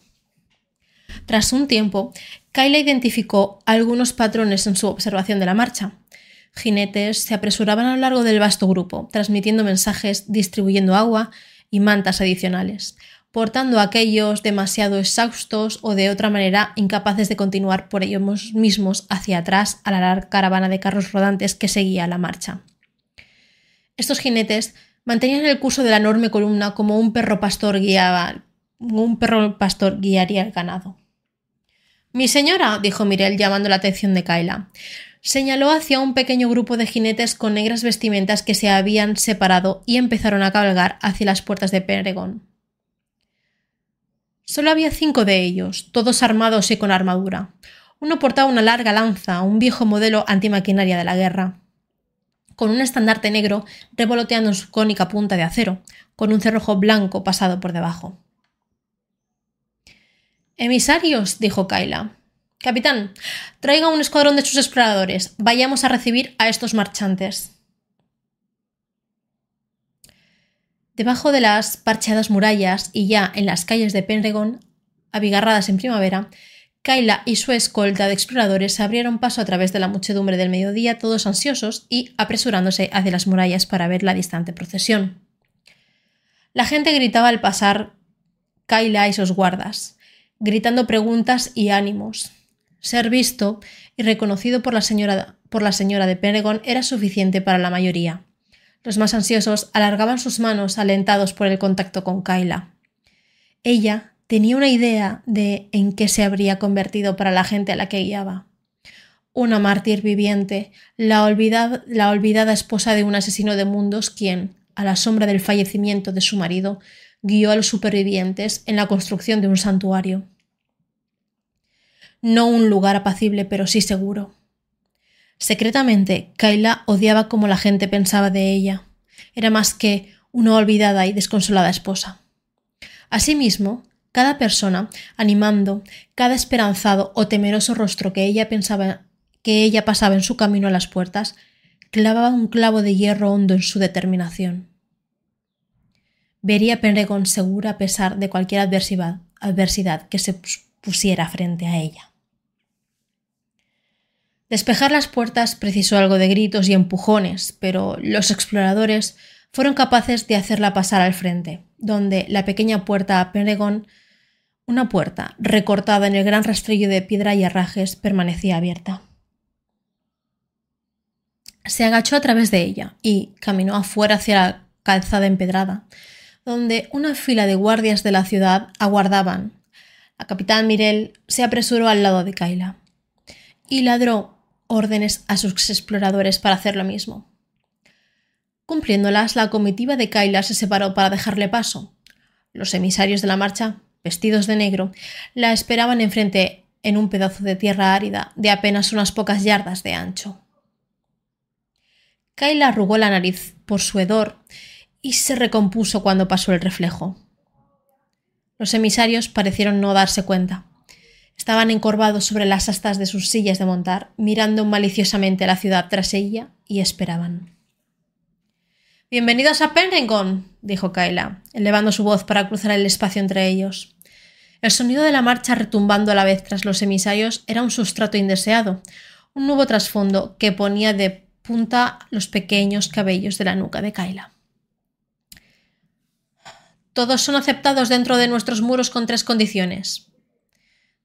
Tras un tiempo, Kyla identificó algunos patrones en su observación de la marcha. Jinetes se apresuraban a lo largo del vasto grupo, transmitiendo mensajes, distribuyendo agua y mantas adicionales portando a aquellos demasiado exhaustos o de otra manera incapaces de continuar por ellos mismos hacia atrás a la larga caravana de carros rodantes que seguía la marcha. Estos jinetes mantenían el curso de la enorme columna como un perro pastor guiaba, un perro pastor guiaría el ganado. Mi señora, dijo Mirel llamando la atención de Kaila. Señaló hacia un pequeño grupo de jinetes con negras vestimentas que se habían separado y empezaron a cabalgar hacia las puertas de Peregón. Solo había cinco de ellos, todos armados y con armadura. Uno portaba una larga lanza, un viejo modelo antimaquinaria de la guerra, con un estandarte negro revoloteando en su cónica punta de acero, con un cerrojo blanco pasado por debajo. Emisarios, dijo Kaila. Capitán, traiga un escuadrón de sus exploradores. Vayamos a recibir a estos marchantes. Debajo de las parcheadas murallas y ya en las calles de Penregon, abigarradas en primavera, Kyla y su escolta de exploradores abrieron paso a través de la muchedumbre del mediodía, todos ansiosos y apresurándose hacia las murallas para ver la distante procesión. La gente gritaba al pasar Kyla y sus guardas, gritando preguntas y ánimos. Ser visto y reconocido por la señora, de Penregon era suficiente para la mayoría. Los más ansiosos alargaban sus manos alentados por el contacto con Kyla. Ella tenía una idea de en qué se habría convertido para la gente a la que guiaba. Una mártir viviente, la olvidada esposa de un asesino de mundos quien, a la sombra del fallecimiento de su marido, guió a los supervivientes en la construcción de un santuario. No un lugar apacible, pero sí seguro. Secretamente, Kyla odiaba cómo la gente pensaba de ella. Era más que una olvidada y desconsolada esposa. Asimismo, cada persona, animando, cada esperanzado o temeroso rostro que ella pensaba que ella pasaba en su camino a las puertas, clavaba un clavo de hierro hondo en su determinación. Vería Penregon segura a pesar de cualquier adversidad, adversidad que se pusiera frente a ella. Despejar las puertas precisó algo de gritos y empujones, pero los exploradores fueron capaces de hacerla pasar al frente, donde la pequeña puerta a Penregón, una puerta recortada en el gran rastrillo de piedra y herrajes, permanecía abierta. Se agachó a través de ella y caminó afuera hacia la calzada empedrada, donde una fila de guardias de la ciudad aguardaban. La capitán Mirel se apresuró al lado de Kaila y ladró órdenes a sus exploradores para hacer lo mismo. Cumpliéndolas, la comitiva de Kaila se separó para dejarle paso. Los emisarios de la marcha, vestidos de negro, la esperaban enfrente en un pedazo de tierra árida de apenas unas pocas yardas de ancho. Kaila arrugó la nariz por su hedor y se recompuso cuando pasó el reflejo. Los emisarios parecieron no darse cuenta. Estaban encorvados sobre las astas de sus sillas de montar, mirando maliciosamente la ciudad tras ella y esperaban. Bienvenidos a Penregon, dijo Kaila, elevando su voz para cruzar el espacio entre ellos. El sonido de la marcha retumbando a la vez tras los emisarios era un sustrato indeseado, un nuevo trasfondo que ponía de punta los pequeños cabellos de la nuca de Kaila. Todos son aceptados dentro de nuestros muros con tres condiciones.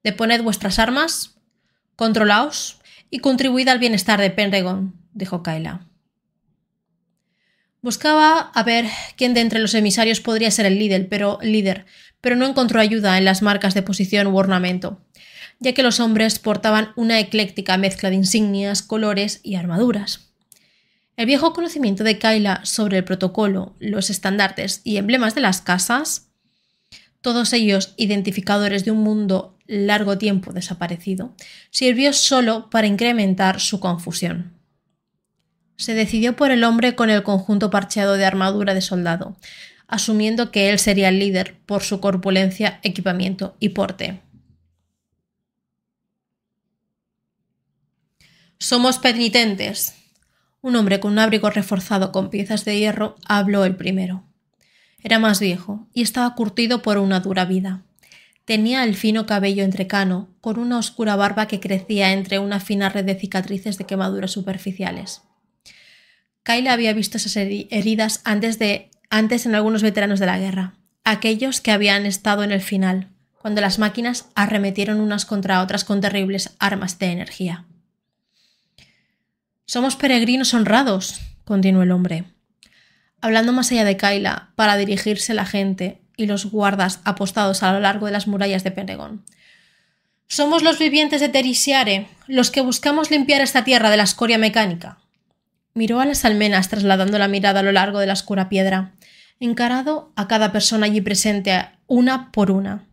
Deponed vuestras armas, controlaos y contribuid al bienestar de Penregon, dijo Kaila. Buscaba a ver quién de entre los emisarios podría ser el líder, pero líder, pero no encontró ayuda en las marcas de posición u ornamento, ya que los hombres portaban una ecléctica mezcla de insignias, colores y armaduras. El viejo conocimiento de Kaila sobre el protocolo, los estandartes y emblemas de las casas, todos ellos identificadores de un mundo largo tiempo desaparecido, sirvió solo para incrementar su confusión se decidió por el hombre con el conjunto parcheado de armadura de soldado, asumiendo que él sería el líder por su corpulencia, equipamiento y porte. Somos penitentes. Un hombre con un abrigo reforzado con piezas de hierro habló el primero. Era más viejo y estaba curtido por una dura vida. Tenía el fino cabello entrecano, con una oscura barba que crecía entre una fina red de cicatrices de quemaduras superficiales. Kyle había visto esas heridas antes, de, antes en algunos veteranos de la guerra, aquellos que habían estado en el final, cuando las máquinas arremetieron unas contra otras con terribles armas de energía. Somos peregrinos honrados, continuó el hombre, hablando más allá de Kaila para dirigirse a la gente y los guardas apostados a lo largo de las murallas de Penregón. Somos los vivientes de Terisiare, los que buscamos limpiar esta tierra de la escoria mecánica. Miró a las almenas trasladando la mirada a lo largo de la oscura piedra, encarado a cada persona allí presente, una por una.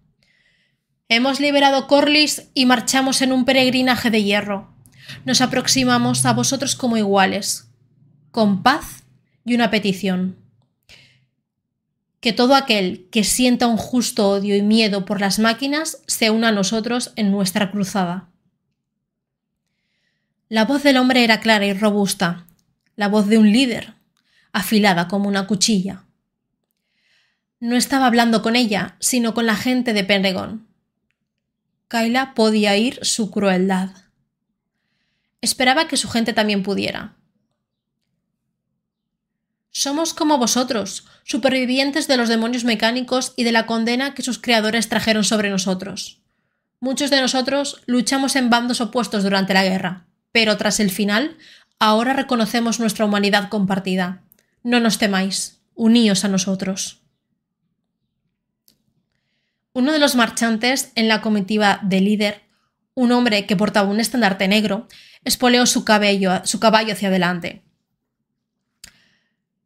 Hemos liberado Corlis y marchamos en un peregrinaje de hierro. Nos aproximamos a vosotros como iguales, con paz y una petición. Que todo aquel que sienta un justo odio y miedo por las máquinas se una a nosotros en nuestra cruzada. La voz del hombre era clara y robusta, la voz de un líder, afilada como una cuchilla. No estaba hablando con ella, sino con la gente de Penregón. Kaila podía oír su crueldad. Esperaba que su gente también pudiera. Somos como vosotros, supervivientes de los demonios mecánicos y de la condena que sus creadores trajeron sobre nosotros. Muchos de nosotros luchamos en bandos opuestos durante la guerra, pero tras el final Ahora reconocemos nuestra humanidad compartida. No nos temáis, uníos a nosotros. Uno de los marchantes en la comitiva de líder, un hombre que portaba un estandarte negro, espoleó su, su caballo hacia adelante.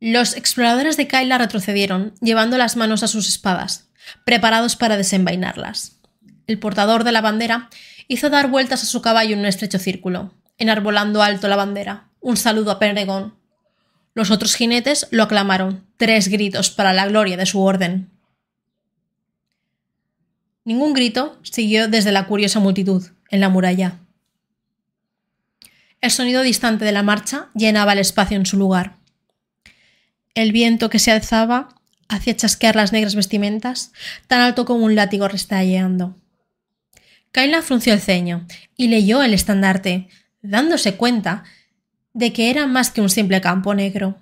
Los exploradores de Kaila retrocedieron, llevando las manos a sus espadas, preparados para desenvainarlas. El portador de la bandera hizo dar vueltas a su caballo en un estrecho círculo enarbolando alto la bandera. Un saludo a Penregón. Los otros jinetes lo aclamaron, tres gritos para la gloria de su orden. Ningún grito siguió desde la curiosa multitud, en la muralla. El sonido distante de la marcha llenaba el espacio en su lugar. El viento que se alzaba hacía chasquear las negras vestimentas, tan alto como un látigo restalleando. Kaila frunció el ceño y leyó el estandarte, dándose cuenta de que era más que un simple campo negro.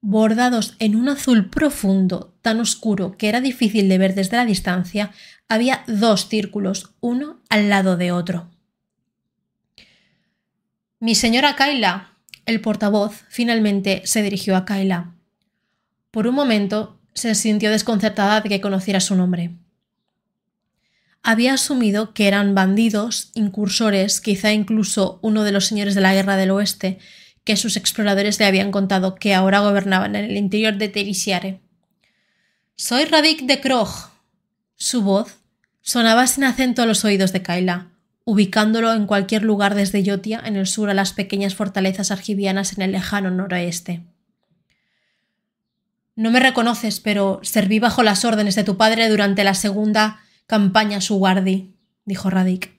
Bordados en un azul profundo, tan oscuro que era difícil de ver desde la distancia, había dos círculos, uno al lado de otro. Mi señora Kaila. El portavoz finalmente se dirigió a Kaila. Por un momento se sintió desconcertada de que conociera su nombre. Había asumido que eran bandidos, incursores, quizá incluso uno de los señores de la Guerra del Oeste, que sus exploradores le habían contado que ahora gobernaban en el interior de Terisiare. Soy Radik de Krog. Su voz sonaba sin acento a los oídos de Kaila, ubicándolo en cualquier lugar desde Yotia en el sur a las pequeñas fortalezas argivianas en el lejano noroeste. No me reconoces, pero serví bajo las órdenes de tu padre durante la segunda campaña Suwardi, dijo Radik.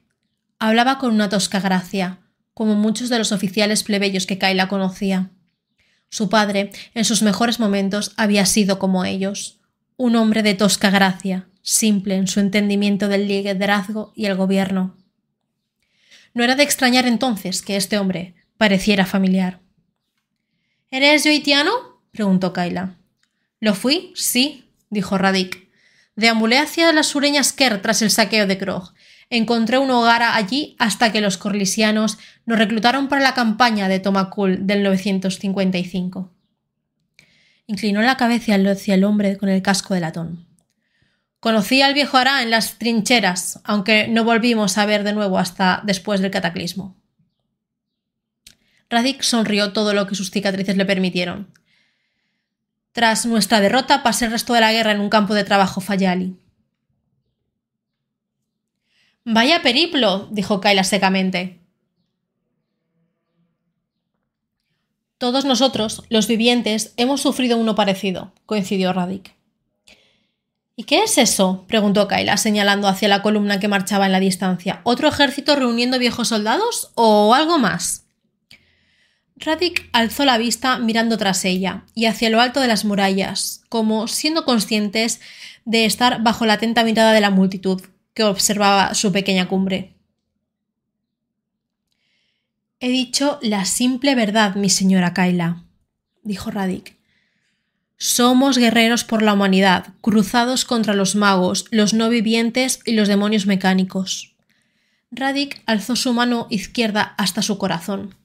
Hablaba con una tosca gracia, como muchos de los oficiales plebeyos que Kaila conocía. Su padre, en sus mejores momentos, había sido como ellos, un hombre de tosca gracia, simple en su entendimiento del liderazgo y el gobierno. No era de extrañar entonces que este hombre pareciera familiar. ¿Eres yoitiano? preguntó Kaila. Lo fui, sí, dijo Radik. Deambulé hacia las sureñas Ker tras el saqueo de Krog. Encontré un hogar allí hasta que los corlisianos nos reclutaron para la campaña de Tomakul del 955. Inclinó la cabeza hacia el hombre con el casco de latón. Conocí al viejo Ara en las trincheras, aunque no volvimos a ver de nuevo hasta después del cataclismo. Radik sonrió todo lo que sus cicatrices le permitieron. Tras nuestra derrota, pasé el resto de la guerra en un campo de trabajo Fayali. Vaya periplo, dijo Kaila secamente. Todos nosotros, los vivientes, hemos sufrido uno parecido, coincidió Radik. ¿Y qué es eso? preguntó Kaila, señalando hacia la columna que marchaba en la distancia. ¿Otro ejército reuniendo viejos soldados o algo más? Radik alzó la vista mirando tras ella y hacia lo alto de las murallas, como siendo conscientes de estar bajo la atenta mirada de la multitud que observaba su pequeña cumbre. He dicho la simple verdad, mi señora Kaila, dijo Radik. Somos guerreros por la humanidad, cruzados contra los magos, los no vivientes y los demonios mecánicos. Radik alzó su mano izquierda hasta su corazón,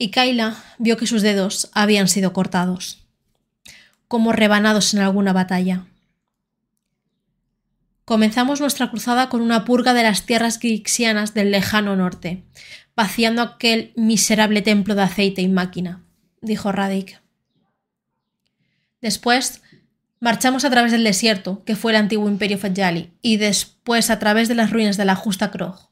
y Kaila vio que sus dedos habían sido cortados, como rebanados en alguna batalla. Comenzamos nuestra cruzada con una purga de las tierras grixianas del lejano norte, vaciando aquel miserable templo de aceite y máquina, dijo Radik. Después marchamos a través del desierto, que fue el antiguo imperio Fajali, y después a través de las ruinas de la justa Krog.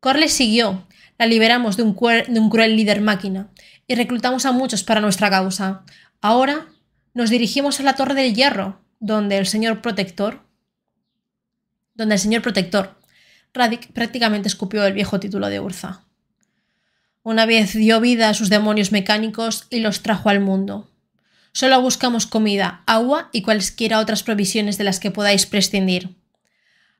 Corley siguió, la liberamos de un, cruel líder máquina, y reclutamos a muchos para nuestra causa. Ahora nos dirigimos a la Torre del Hierro, donde el señor protector. donde el señor protector. Radik prácticamente escupió el viejo título de Urza. Una vez dio vida a sus demonios mecánicos y los trajo al mundo. Solo buscamos comida, agua y cualesquiera otras provisiones de las que podáis prescindir.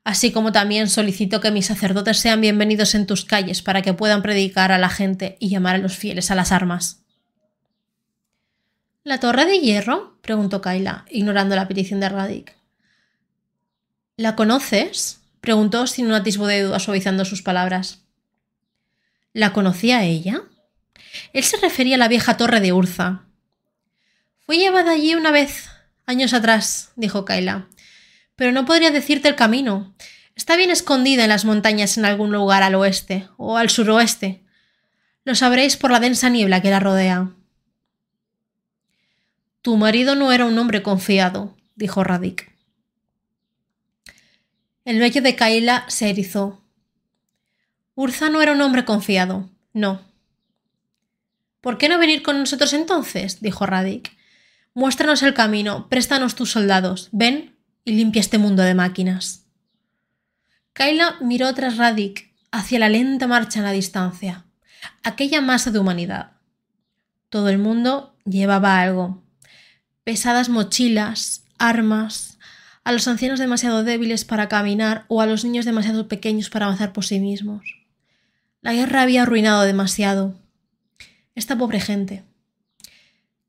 Así como también solicito que mis sacerdotes sean bienvenidos en tus calles para que puedan predicar a la gente y llamar a los fieles a las armas. ¿La torre de hierro? preguntó Kaila, ignorando la petición de Radik. ¿La conoces? preguntó sin un atisbo de duda, suavizando sus palabras. ¿La conocía ella? Él se refería a la vieja torre de Urza, Fui llevada allí una vez, años atrás, dijo Kaila. Pero no podría decirte el camino. Está bien escondida en las montañas en algún lugar al oeste o al suroeste. Lo sabréis por la densa niebla que la rodea. Tu marido no era un hombre confiado, dijo Radik. El vello de Kaila se erizó. Urza no era un hombre confiado, no. ¿Por qué no venir con nosotros entonces? dijo Radik. Muéstranos el camino, préstanos tus soldados, ven y limpia este mundo de máquinas. Kaila miró tras Radik hacia la lenta marcha en la distancia, aquella masa de humanidad. Todo el mundo llevaba algo. Pesadas mochilas, armas, a los ancianos demasiado débiles para caminar o a los niños demasiado pequeños para avanzar por sí mismos. La guerra había arruinado demasiado. Esta pobre gente.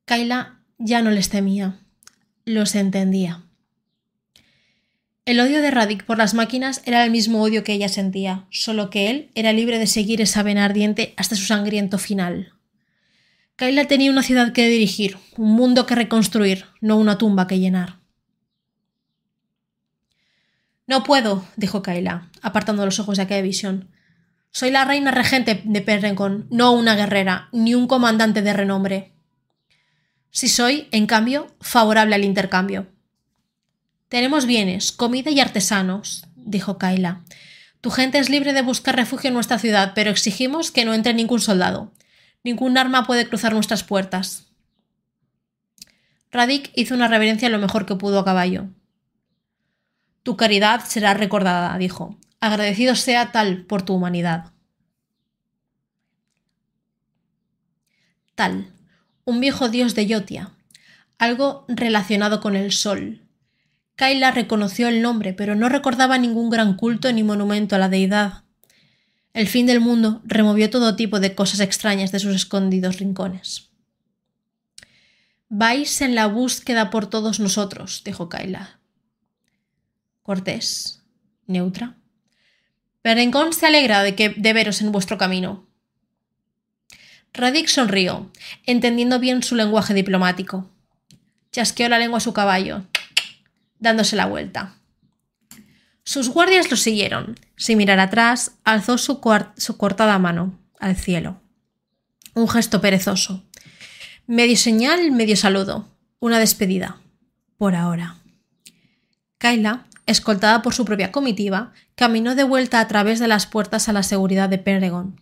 Kaila ya no les temía, los entendía. El odio de Radik por las máquinas era el mismo odio que ella sentía, solo que él era libre de seguir esa vena ardiente hasta su sangriento final. Kaila tenía una ciudad que dirigir, un mundo que reconstruir, no una tumba que llenar. No puedo, dijo Kaila, apartando los ojos de aquella visión. Soy la reina regente de Perrencon, no una guerrera, ni un comandante de renombre. Si soy, en cambio, favorable al intercambio. Tenemos bienes, comida y artesanos, dijo Kaila. Tu gente es libre de buscar refugio en nuestra ciudad, pero exigimos que no entre ningún soldado. Ningún arma puede cruzar nuestras puertas. Radik hizo una reverencia lo mejor que pudo a caballo. Tu caridad será recordada, dijo. Agradecido sea tal por tu humanidad. Tal, un viejo dios de Yotia, algo relacionado con el sol. Kaila reconoció el nombre, pero no recordaba ningún gran culto ni monumento a la deidad. El fin del mundo removió todo tipo de cosas extrañas de sus escondidos rincones. Vais en la búsqueda por todos nosotros, dijo Kaila. Cortés. Neutra. Perencón se alegra de, que, de veros en vuestro camino. Radik sonrió, entendiendo bien su lenguaje diplomático. Chasqueó la lengua a su caballo, dándose la vuelta. Sus guardias lo siguieron. Sin mirar atrás, alzó su, cortada mano al cielo. Un gesto perezoso. Medio señal, medio saludo. Una despedida. Por ahora. Kaila, escoltada por su propia comitiva, caminó de vuelta a través de las puertas a la seguridad de Peregon.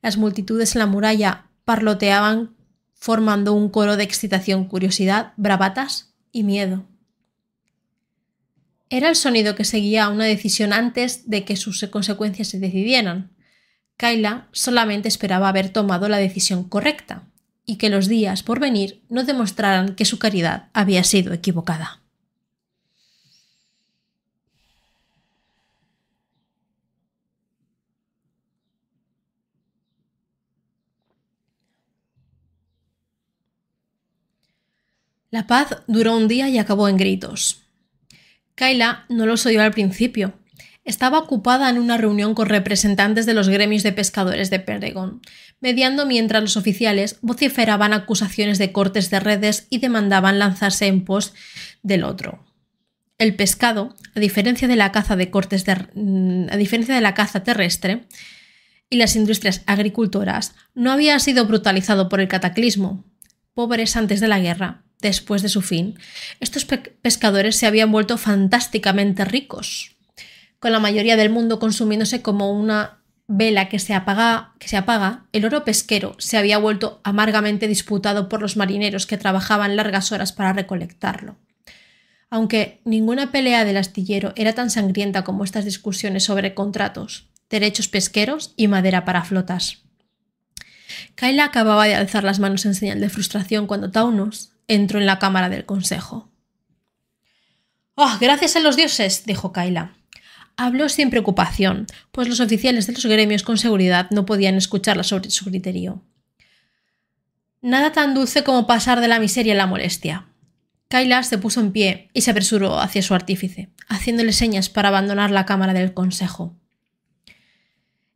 Las multitudes en la muralla parloteaban formando un coro de excitación, curiosidad, bravatas y miedo. Era el sonido que seguía a una decisión antes de que sus consecuencias se decidieran. Kyla solamente esperaba haber tomado la decisión correcta y que los días por venir no demostraran que su caridad había sido equivocada. La paz duró un día y acabó en gritos. Kaila no los oyó al principio. Estaba ocupada en una reunión con representantes de los gremios de pescadores de Peregon, mediando mientras los oficiales vociferaban acusaciones de cortes de redes y demandaban lanzarse en pos del otro. El pescado, a diferencia de la caza de cortes mm, a diferencia de la caza terrestre y las industrias agricultoras, no había sido brutalizado por el cataclismo. Pobres antes de la guerra, después de su fin, estos pescadores se habían vuelto fantásticamente ricos, con la mayoría del mundo consumiéndose como una vela que se, apaga, que se apaga, el oro pesquero se había vuelto amargamente disputado por los marineros que trabajaban largas horas para recolectarlo. Aunque ninguna pelea del astillero era tan sangrienta como estas discusiones sobre contratos, derechos pesqueros y madera para flotas. Kaila acababa de alzar las manos en señal de frustración cuando Taunus, entró en la cámara del consejo. Oh, gracias a los dioses, dijo Kaila. Habló sin preocupación, pues los oficiales de los gremios con seguridad no podían escucharla sobre su criterio. Nada tan dulce como pasar de la miseria a la molestia. Kaila se puso en pie y se apresuró hacia su artífice, haciéndole señas para abandonar la cámara del consejo.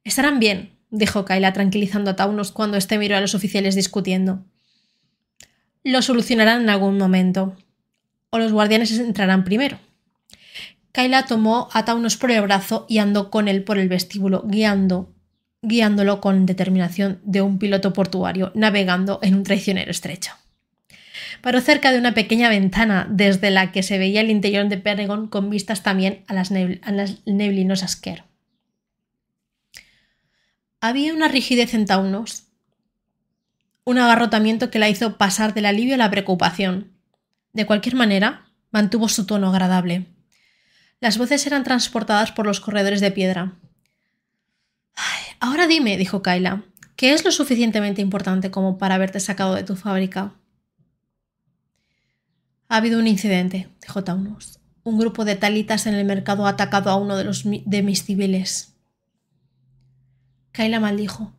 Estarán bien, dijo Kaila tranquilizando a Taunos cuando éste miró a los oficiales discutiendo lo solucionarán en algún momento. O los guardianes entrarán primero. Kaila tomó a Taunos por el brazo y andó con él por el vestíbulo, guiando, guiándolo con determinación de un piloto portuario navegando en un traicionero estrecho. Paró cerca de una pequeña ventana desde la que se veía el interior de Peregon con vistas también a las, neblinosas Ker. Había una rigidez en Taunos un agarrotamiento que la hizo pasar del alivio a la preocupación. De cualquier manera, mantuvo su tono agradable. Las voces eran transportadas por los corredores de piedra. ahora dime, dijo Kyla, ¿qué es lo suficientemente importante como para haberte sacado de tu fábrica? Ha habido un incidente, dijo Taunus. Un grupo de talitas en el mercado ha atacado a uno de, los, de mis civiles. Kyla maldijo.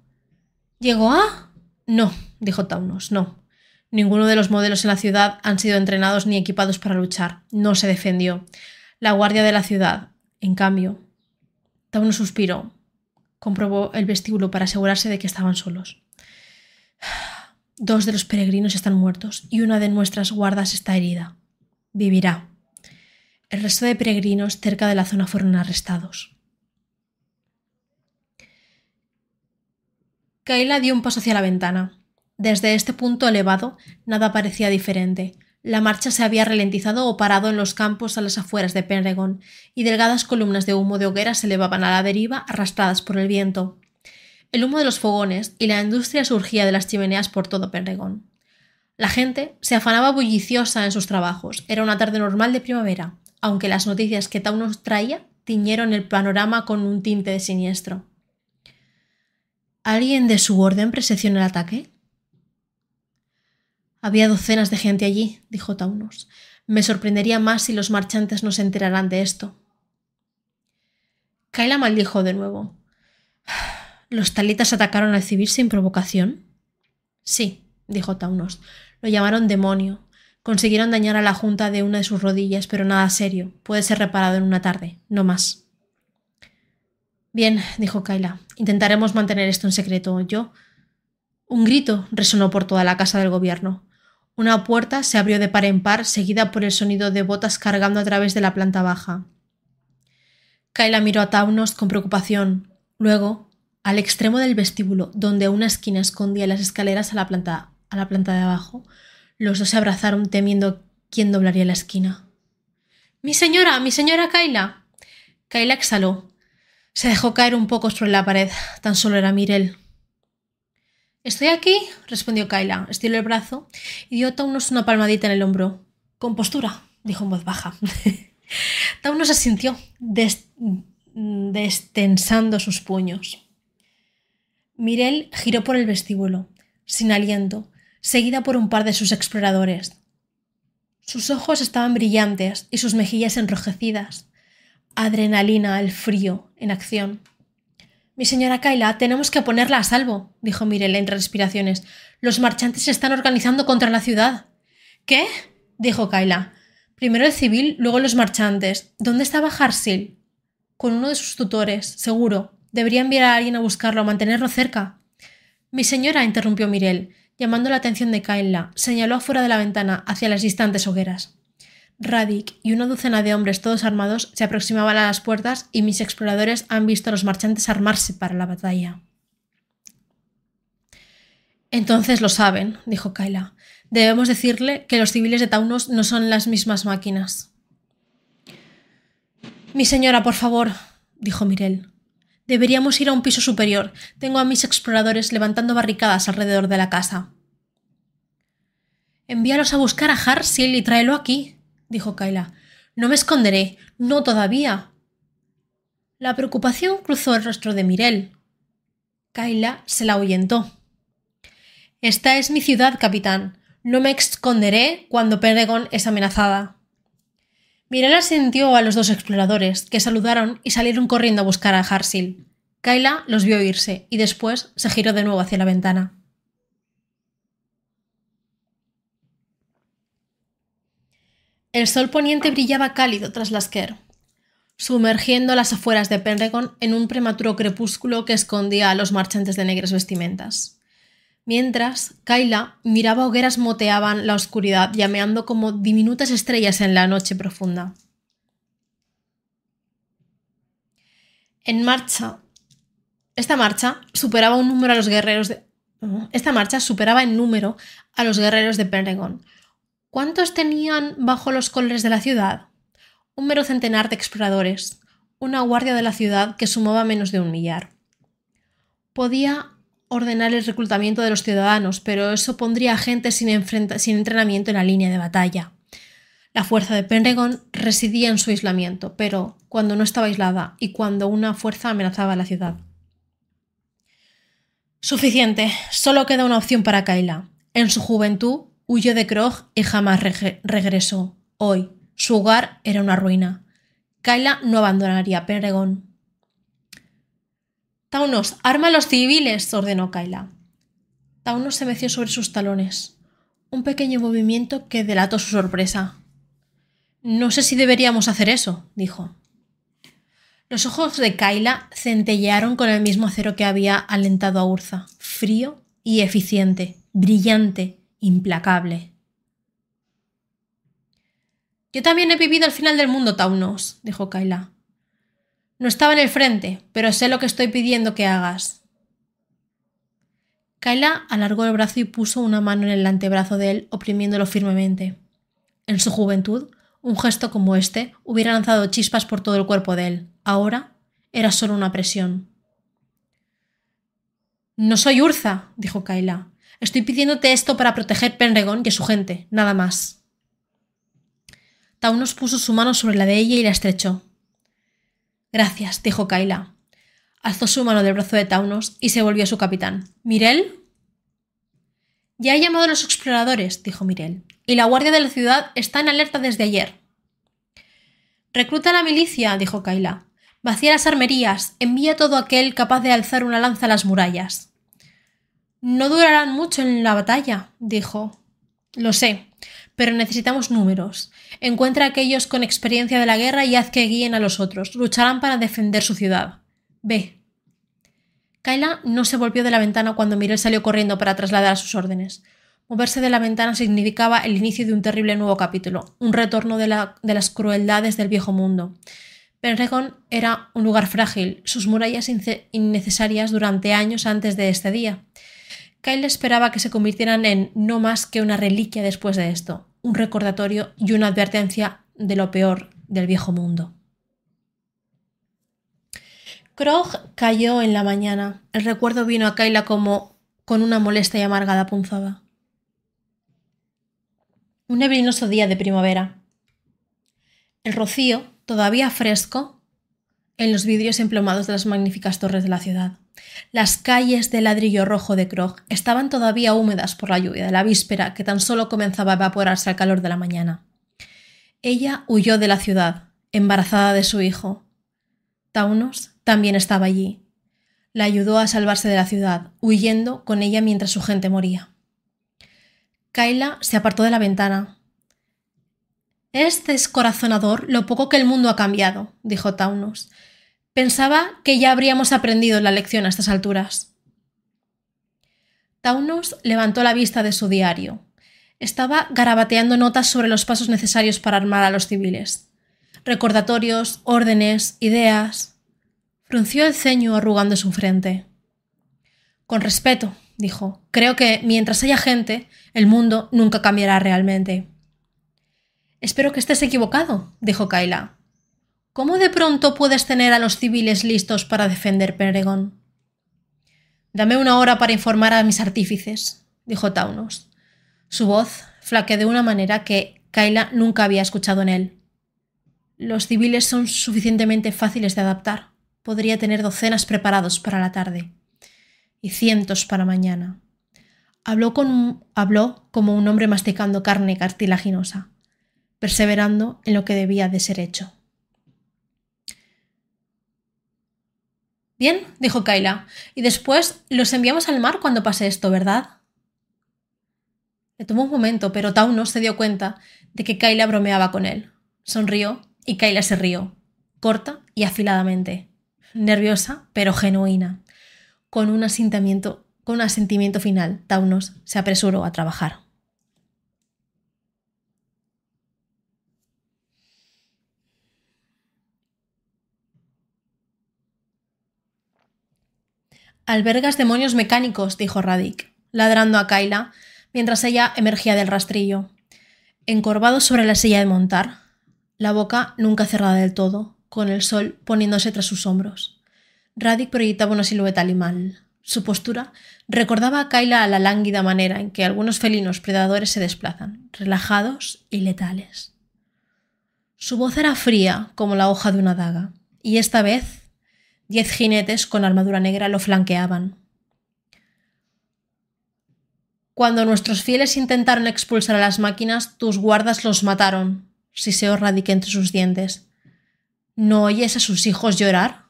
¿Llegó a? No, dijo Taunos, no. Ninguno de los modelos en la ciudad han sido entrenados ni equipados para luchar. No se defendió. La guardia de la ciudad, en cambio. Taunos suspiró. Comprobó el vestíbulo para asegurarse de que estaban solos. Dos de los peregrinos están muertos y una de nuestras guardas está herida. Vivirá. El resto de peregrinos cerca de la zona fueron arrestados. Kayla dio un paso hacia la ventana. Desde este punto elevado, nada parecía diferente. La marcha se había ralentizado o parado en los campos a las afueras de Penregon, y delgadas columnas de humo de hoguera se elevaban a la deriva, arrastradas por el viento. El humo de los fogones y la industria surgía de las chimeneas por todo Penregon. La gente se afanaba bulliciosa en sus trabajos. Era una tarde normal de primavera, aunque las noticias que Taunos traía tiñeron el panorama con un tinte de siniestro. ¿Alguien de su orden presenció el ataque? Había docenas de gente allí, dijo Taunos. Me sorprendería más si los marchantes no se enteraran de esto. Kaila maldijo de nuevo. ¿Los talitas atacaron al civil sin provocación? Sí, dijo Taunos. Lo llamaron demonio. Consiguieron dañar a la junta de una de sus rodillas, pero nada serio. Puede ser reparado en una tarde, no más. Bien, dijo Kaila. Intentaremos mantener esto en secreto. Yo. Un grito resonó por toda la casa del gobierno. Una puerta se abrió de par en par, seguida por el sonido de botas cargando a través de la planta baja. Kaila miró a Taunos con preocupación. Luego al extremo del vestíbulo, donde una esquina escondía las escaleras a la planta, a la planta de abajo. Los dos se abrazaron temiendo quién doblaría la esquina. Mi señora, mi señora Kaila. Kaila exhaló. Se dejó caer un poco sobre la pared. Tan solo era Mirel. Estoy aquí, respondió Kaila. Estiró el brazo y dio a Taunos una palmadita en el hombro. Con postura, dijo en voz baja. Taunos asintió, destensando sus puños. Mirel giró por el vestíbulo, sin aliento, seguida por un par de sus exploradores. Sus ojos estaban brillantes y sus mejillas enrojecidas. Adrenalina, el frío, en acción. Mi señora Kaila, tenemos que ponerla a salvo, dijo Mirel entre respiraciones. Los marchantes se están organizando contra la ciudad. ¿Qué? dijo Kaila. Primero el civil, luego los marchantes. ¿Dónde estaba Harsil? Con uno de sus tutores, seguro. Debería enviar a alguien a buscarlo, a mantenerlo cerca. Mi señora, interrumpió Mirel, llamando la atención de Kaila, señaló afuera de la ventana, hacia las distantes hogueras. Radik y una docena de hombres todos armados se aproximaban a las puertas y mis exploradores han visto a los marchantes armarse para la batalla. Entonces lo saben, dijo Kaila. Debemos decirle que los civiles de Taunos no son las mismas máquinas. Mi señora, por favor, dijo Mirel. Deberíamos ir a un piso superior. Tengo a mis exploradores levantando barricadas alrededor de la casa. Envíalos a buscar a Harsil y tráelo aquí, dijo Kaila. No me esconderé. No todavía. La preocupación cruzó el rostro de Mirel. Kaila se la ahuyentó. Esta es mi ciudad, capitán. No me esconderé cuando Peregon es amenazada. Mirel asintió a los dos exploradores, que saludaron y salieron corriendo a buscar a Harsil. Kaila los vio irse y después se giró de nuevo hacia la ventana. El sol poniente brillaba cálido tras la Sker, sumergiendo las afueras de Penregon en un prematuro crepúsculo que escondía a los marchantes de negras vestimentas. Mientras, Kaila miraba hogueras moteaban la oscuridad, llameando como diminutas estrellas en la noche profunda. En marcha. Esta marcha superaba un número a los guerreros de. Esta marcha superaba en número a los guerreros de Penregon. ¿Cuántos tenían bajo los colores de la ciudad? Un mero centenar de exploradores, una guardia de la ciudad que sumaba menos de un millar. Podía ordenar el reclutamiento de los ciudadanos, pero eso pondría a gente sin, entrenamiento en la línea de batalla. La fuerza de Penregon residía en su aislamiento, pero cuando no estaba aislada y cuando una fuerza amenazaba la ciudad. Suficiente, solo queda una opción para Kaila. En su juventud huyó de Krog y jamás regresó. Hoy, su hogar era una ruina. Kaila no abandonaría Penregon. Taunos, arma a los civiles, ordenó Kaila. Taunos se meció sobre sus talones. Un pequeño movimiento que delató su sorpresa. No sé si deberíamos hacer eso, dijo. Los ojos de Kaila centellearon con el mismo acero que había alentado a Urza, frío y eficiente, brillante, implacable. Yo también he vivido el final del mundo, Taunos, dijo Kaila. No estaba en el frente, pero sé lo que estoy pidiendo que hagas. Kaila alargó el brazo y puso una mano en el antebrazo de él, oprimiéndolo firmemente. En su juventud, un gesto como este hubiera lanzado chispas por todo el cuerpo de él. Ahora era solo una presión. No soy Urza, dijo Kaila. Estoy pidiéndote esto para proteger Penregon y a su gente, nada más. Taunos puso su mano sobre la de ella y la estrechó. Gracias, dijo Kaila. Alzó su mano del brazo de Taunos y se volvió a su capitán. ¿Mirel? Ya he llamado a los exploradores, dijo Mirel, y la guardia de la ciudad está en alerta desde ayer. Recluta a la milicia, dijo Kaila. Vacía las armerías, envía todo aquel capaz de alzar una lanza a las murallas. No durarán mucho en la batalla, dijo. Lo sé, pero necesitamos números. Encuentra a aquellos con experiencia de la guerra y haz que guíen a los otros. Lucharán para defender su ciudad. Ve. Kaila no se volvió de la ventana cuando Mirel salió corriendo para trasladar sus órdenes. Moverse de la ventana significaba el inicio de un terrible nuevo capítulo, un retorno de, de las crueldades del viejo mundo. Penregon era un lugar frágil, sus murallas innecesarias durante años antes de este día. Kyle esperaba que se convirtieran en no más que una reliquia después de esto, un recordatorio y una advertencia de lo peor del viejo mundo. Krog cayó en la mañana. El recuerdo vino a Kyla como con una molesta y amargada punzada. Un neblinoso día de primavera. El rocío, todavía fresco, en los vidrios emplomados de las magníficas torres de la ciudad. Las calles de ladrillo rojo de Krog estaban todavía húmedas por la lluvia de la víspera que tan solo comenzaba a evaporarse al calor de la mañana. Ella huyó de la ciudad, embarazada de su hijo. Taunos también estaba allí. La ayudó a salvarse de la ciudad, huyendo con ella mientras su gente moría. Kaila se apartó de la ventana. Es descorazonador lo poco que el mundo ha cambiado, dijo Taunos. Pensaba que ya habríamos aprendido la lección a estas alturas. Taunos levantó la vista de su diario. Estaba garabateando notas sobre los pasos necesarios para armar a los civiles. Recordatorios, órdenes, ideas. Frunció el ceño arrugando su frente. Con respeto, dijo, creo que mientras haya gente, el mundo nunca cambiará realmente. Espero que estés equivocado, dijo Kaila. ¿Cómo de pronto puedes tener a los civiles listos para defender Peregón? Dame una hora para informar a mis artífices, dijo Taunos. Su voz flaqueó de una manera que Kaila nunca había escuchado en él. Los civiles son suficientemente fáciles de adaptar. Podría tener docenas preparados para la tarde y cientos para mañana. Habló, habló como un hombre masticando carne cartilaginosa, perseverando en lo que debía de ser hecho. Bien, dijo Kaila, y después los enviamos al mar cuando pase esto, ¿verdad? Le tomó un momento, pero Taunos se dio cuenta de que Kaila bromeaba con él. Sonrió y Kaila se rió, corta y afiladamente, nerviosa pero genuina. Con un con un asentimiento final, Taunos se apresuró a trabajar. Albergas demonios mecánicos, dijo Radik, ladrando a Kaila, mientras ella emergía del rastrillo. Encorvado sobre la silla de montar, la boca nunca cerrada del todo, con el sol poniéndose tras sus hombros. Radik proyectaba una silueta animal. Su postura recordaba a Kaila a la lánguida manera en que algunos felinos predadores se desplazan, relajados y letales. Su voz era fría como la hoja de una daga, y esta vez Diez jinetes con armadura negra lo flanqueaban. Cuando nuestros fieles intentaron expulsar a las máquinas, tus guardas los mataron, siseó Radique entre sus dientes. ¿No oyes a sus hijos llorar?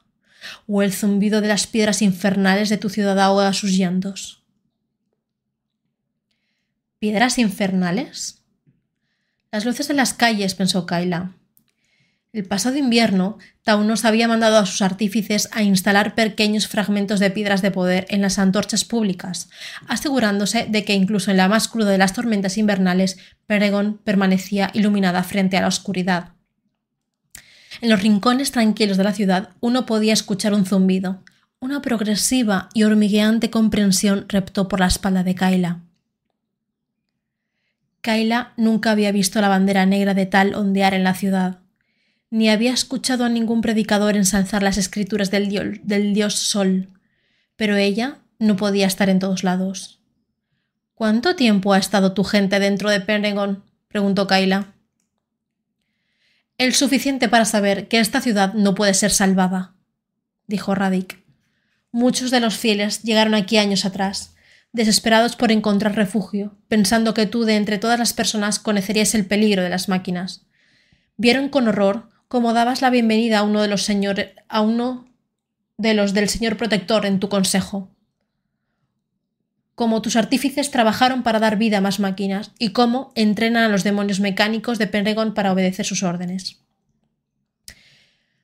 ¿O el zumbido de las piedras infernales de tu ciudad ahoga sus llantos? ¿Piedras infernales? Las luces de las calles, pensó Kaila. El pasado invierno, Taunos había mandado a sus artífices a instalar pequeños fragmentos de piedras de poder en las antorchas públicas, asegurándose de que incluso en la más cruda de las tormentas invernales, Peregon permanecía iluminada frente a la oscuridad. En los rincones tranquilos de la ciudad uno podía escuchar un zumbido. Una progresiva y hormigueante comprensión reptó por la espalda de Kaila. Kaila nunca había visto la bandera negra de tal ondear en la ciudad ni había escuchado a ningún predicador ensalzar las escrituras del dios, Sol, pero ella no podía estar en todos lados. ¿Cuánto tiempo ha estado tu gente dentro de Peregon? preguntó Kaila. El suficiente para saber que esta ciudad no puede ser salvada, dijo Radik. Muchos de los fieles llegaron aquí años atrás, desesperados por encontrar refugio, pensando que tú de entre todas las personas conocerías el peligro de las máquinas. Vieron con horror como dabas la bienvenida a uno de los señores, a uno de los del señor protector en tu consejo. Cómo tus artífices trabajaron para dar vida a más máquinas y cómo entrenan a los demonios mecánicos de Penregon para obedecer sus órdenes.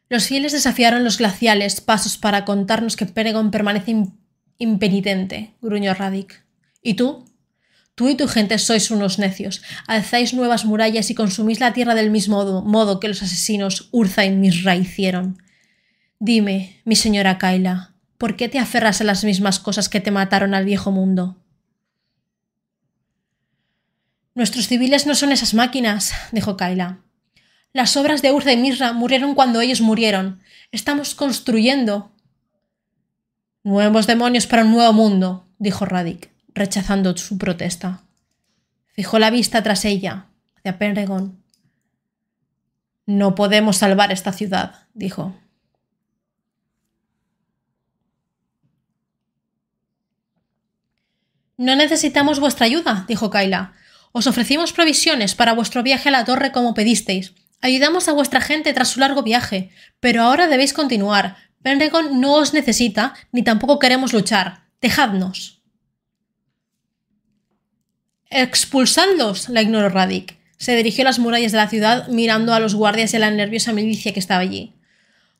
Los fieles desafiaron los glaciales pasos para contarnos que Peregon permanece impenitente, gruñó Radik. ¿Y tú? Tú y tu gente sois unos necios, alzáis nuevas murallas y consumís la tierra del mismo modo, que los asesinos Urza y Misra hicieron. Dime, mi señora Kaila, ¿por qué te aferras a las mismas cosas que te mataron al viejo mundo? Nuestros civiles no son esas máquinas, dijo Kaila. Las obras de Urza y Misra murieron cuando ellos murieron. Estamos construyendo. Nuevos demonios para un nuevo mundo, dijo Radik rechazando su protesta. Fijó la vista tras ella, hacia Penregon. No podemos salvar esta ciudad, dijo. No necesitamos vuestra ayuda, dijo Kaila. Os ofrecimos provisiones para vuestro viaje a la torre como pedisteis. Ayudamos a vuestra gente tras su largo viaje, pero ahora debéis continuar. Penregon no os necesita, ni tampoco queremos luchar. Dejadnos. Expulsadlos, la ignoró Radik. Se dirigió a las murallas de la ciudad mirando a los guardias y a la nerviosa milicia que estaba allí.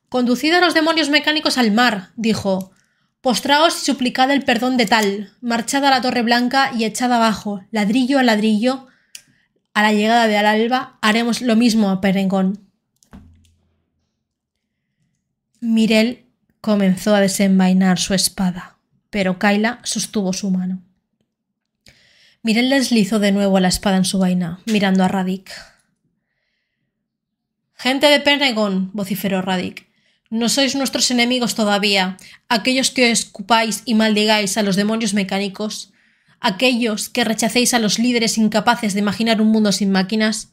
Conducid a los demonios mecánicos al mar, dijo. Postraos y suplicad el perdón de tal. Marchad a la Torre Blanca y echad abajo, ladrillo a ladrillo. A la llegada de alba haremos lo mismo a Perengón. Mirel comenzó a desenvainar su espada, pero Kaila sostuvo su mano. Mirel deslizó de nuevo la espada en su vaina, mirando a Radik. Gente de Penegon, vociferó Radik. No sois nuestros enemigos todavía, aquellos que escupáis y maldigáis a los demonios mecánicos, aquellos que rechacéis a los líderes incapaces de imaginar un mundo sin máquinas,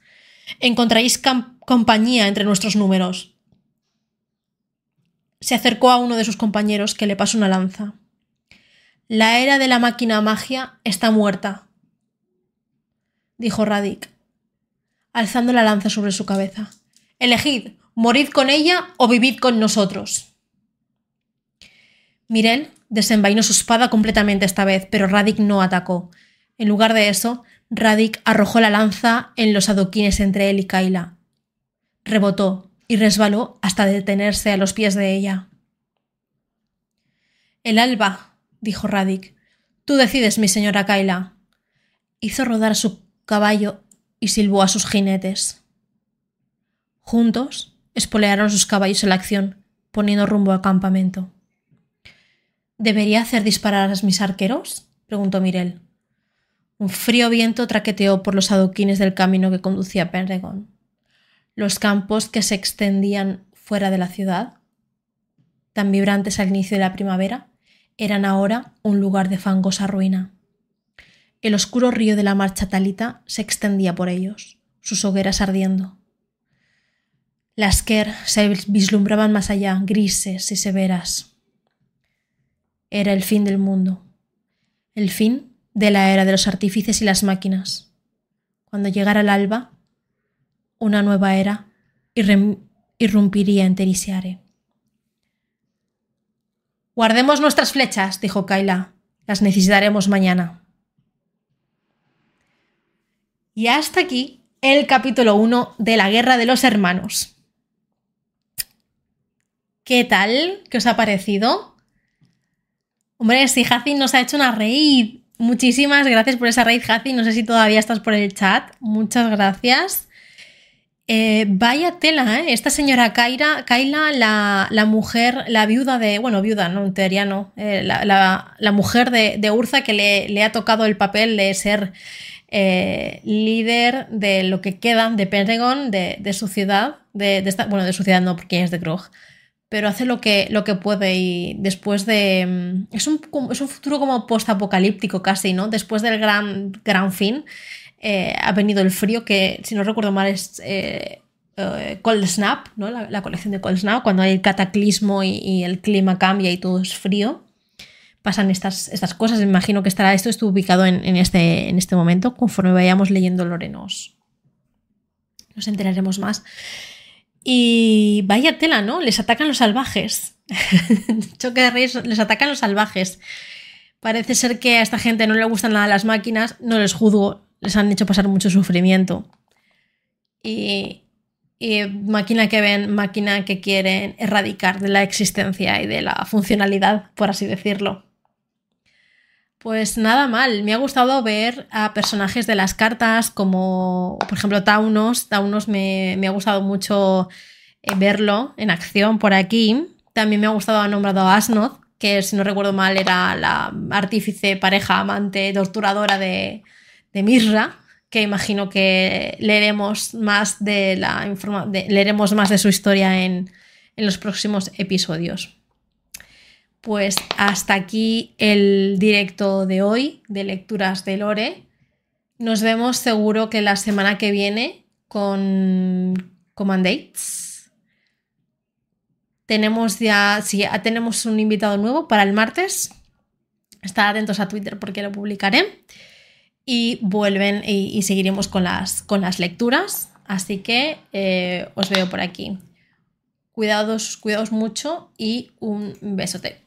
encontraréis compañía entre nuestros números. Se acercó a uno de sus compañeros que le pasó una lanza. La era de la máquina magia está muerta, dijo Radik, alzando la lanza sobre su cabeza. Elegid, morid con ella o vivid con nosotros. Mirel desenvainó su espada completamente esta vez, pero Radik no atacó. En lugar de eso, Radik arrojó la lanza en los adoquines entre él y Kaila. Rebotó y resbaló hasta detenerse a los pies de ella. El alba, dijo Radik. Tú decides, mi señora Kaila. Hizo rodar su caballo y silbó a sus jinetes. Juntos espolearon sus caballos en la acción, poniendo rumbo al campamento. ¿Debería hacer disparar a mis arqueros? preguntó Mirel. Un frío viento traqueteó por los adoquines del camino que conducía a Penregon. Los campos que se extendían fuera de la ciudad, tan vibrantes al inicio de la primavera, eran ahora un lugar de fangosa ruina. El oscuro río de la marcha talita se extendía por ellos, sus hogueras ardiendo. Las Ker se vislumbraban más allá, grises y severas. Era el fin del mundo, el fin de la era de los artífices y las máquinas. Cuando llegara el alba, una nueva era irrumpiría en Terisiare. Guardemos nuestras flechas, dijo Kaila. Las necesitaremos mañana. Y hasta aquí el capítulo 1 de la Guerra de los Hermanos. ¿Qué tal? ¿Qué os ha parecido? Hombre, si Hazi nos ha hecho una raid. Muchísimas gracias por esa raid, Hazi. No sé si todavía estás por el chat. Muchas gracias. Eh, vaya tela, ¿eh? Esta señora Kaira, Kaila, la, mujer, la viuda de. Bueno, viuda, no, en teoría no. Eh, la, mujer de, Urza que le, ha tocado el papel de ser eh, líder de lo que queda de Pentagon, de, su ciudad. De, esta, bueno, de su ciudad no, porque es de Krog. Pero hace lo que, lo que puede y después de. Mm, es un, es un futuro como post-apocalíptico casi, ¿no? Después del gran, gran fin. Eh, ha venido el frío, que si no recuerdo mal es eh, eh, Cold Snap, ¿no? La, colección de Cold Snap, cuando hay cataclismo y, el clima cambia y todo es frío. Pasan estas, estas cosas. Imagino que estará esto estuvo ubicado en, este, en este momento. Conforme vayamos leyendo Lorenos, nos enteraremos más. Y vaya tela, ¿no? Les atacan los salvajes. Choque de reyes, les atacan los salvajes. Parece ser que a esta gente no le gustan nada las máquinas, no les juzgo, les han hecho pasar mucho sufrimiento. Y, máquina que ven, máquina que quieren erradicar de la existencia y de la funcionalidad, por así decirlo. Pues nada mal, me ha gustado ver a personajes de las cartas como, por ejemplo, Taunos. Taunos me, me ha gustado mucho eh, verlo en acción por aquí. También me ha gustado, ha nombrado a Asnoth, que si no recuerdo mal era la artífice, pareja, amante, torturadora de, de Mirra, que imagino que leeremos más de la leeremos más de su historia en, en los próximos episodios. Pues hasta aquí el directo de hoy de lecturas de Lore. Nos vemos seguro que la semana que viene con Commandates. Tenemos ya, sí, tenemos un invitado nuevo para el martes. Estad atentos a Twitter porque lo publicaré y vuelven y, seguiremos con las, con las lecturas. Así que eh, os veo por aquí. Cuidados, cuidados mucho y un besote.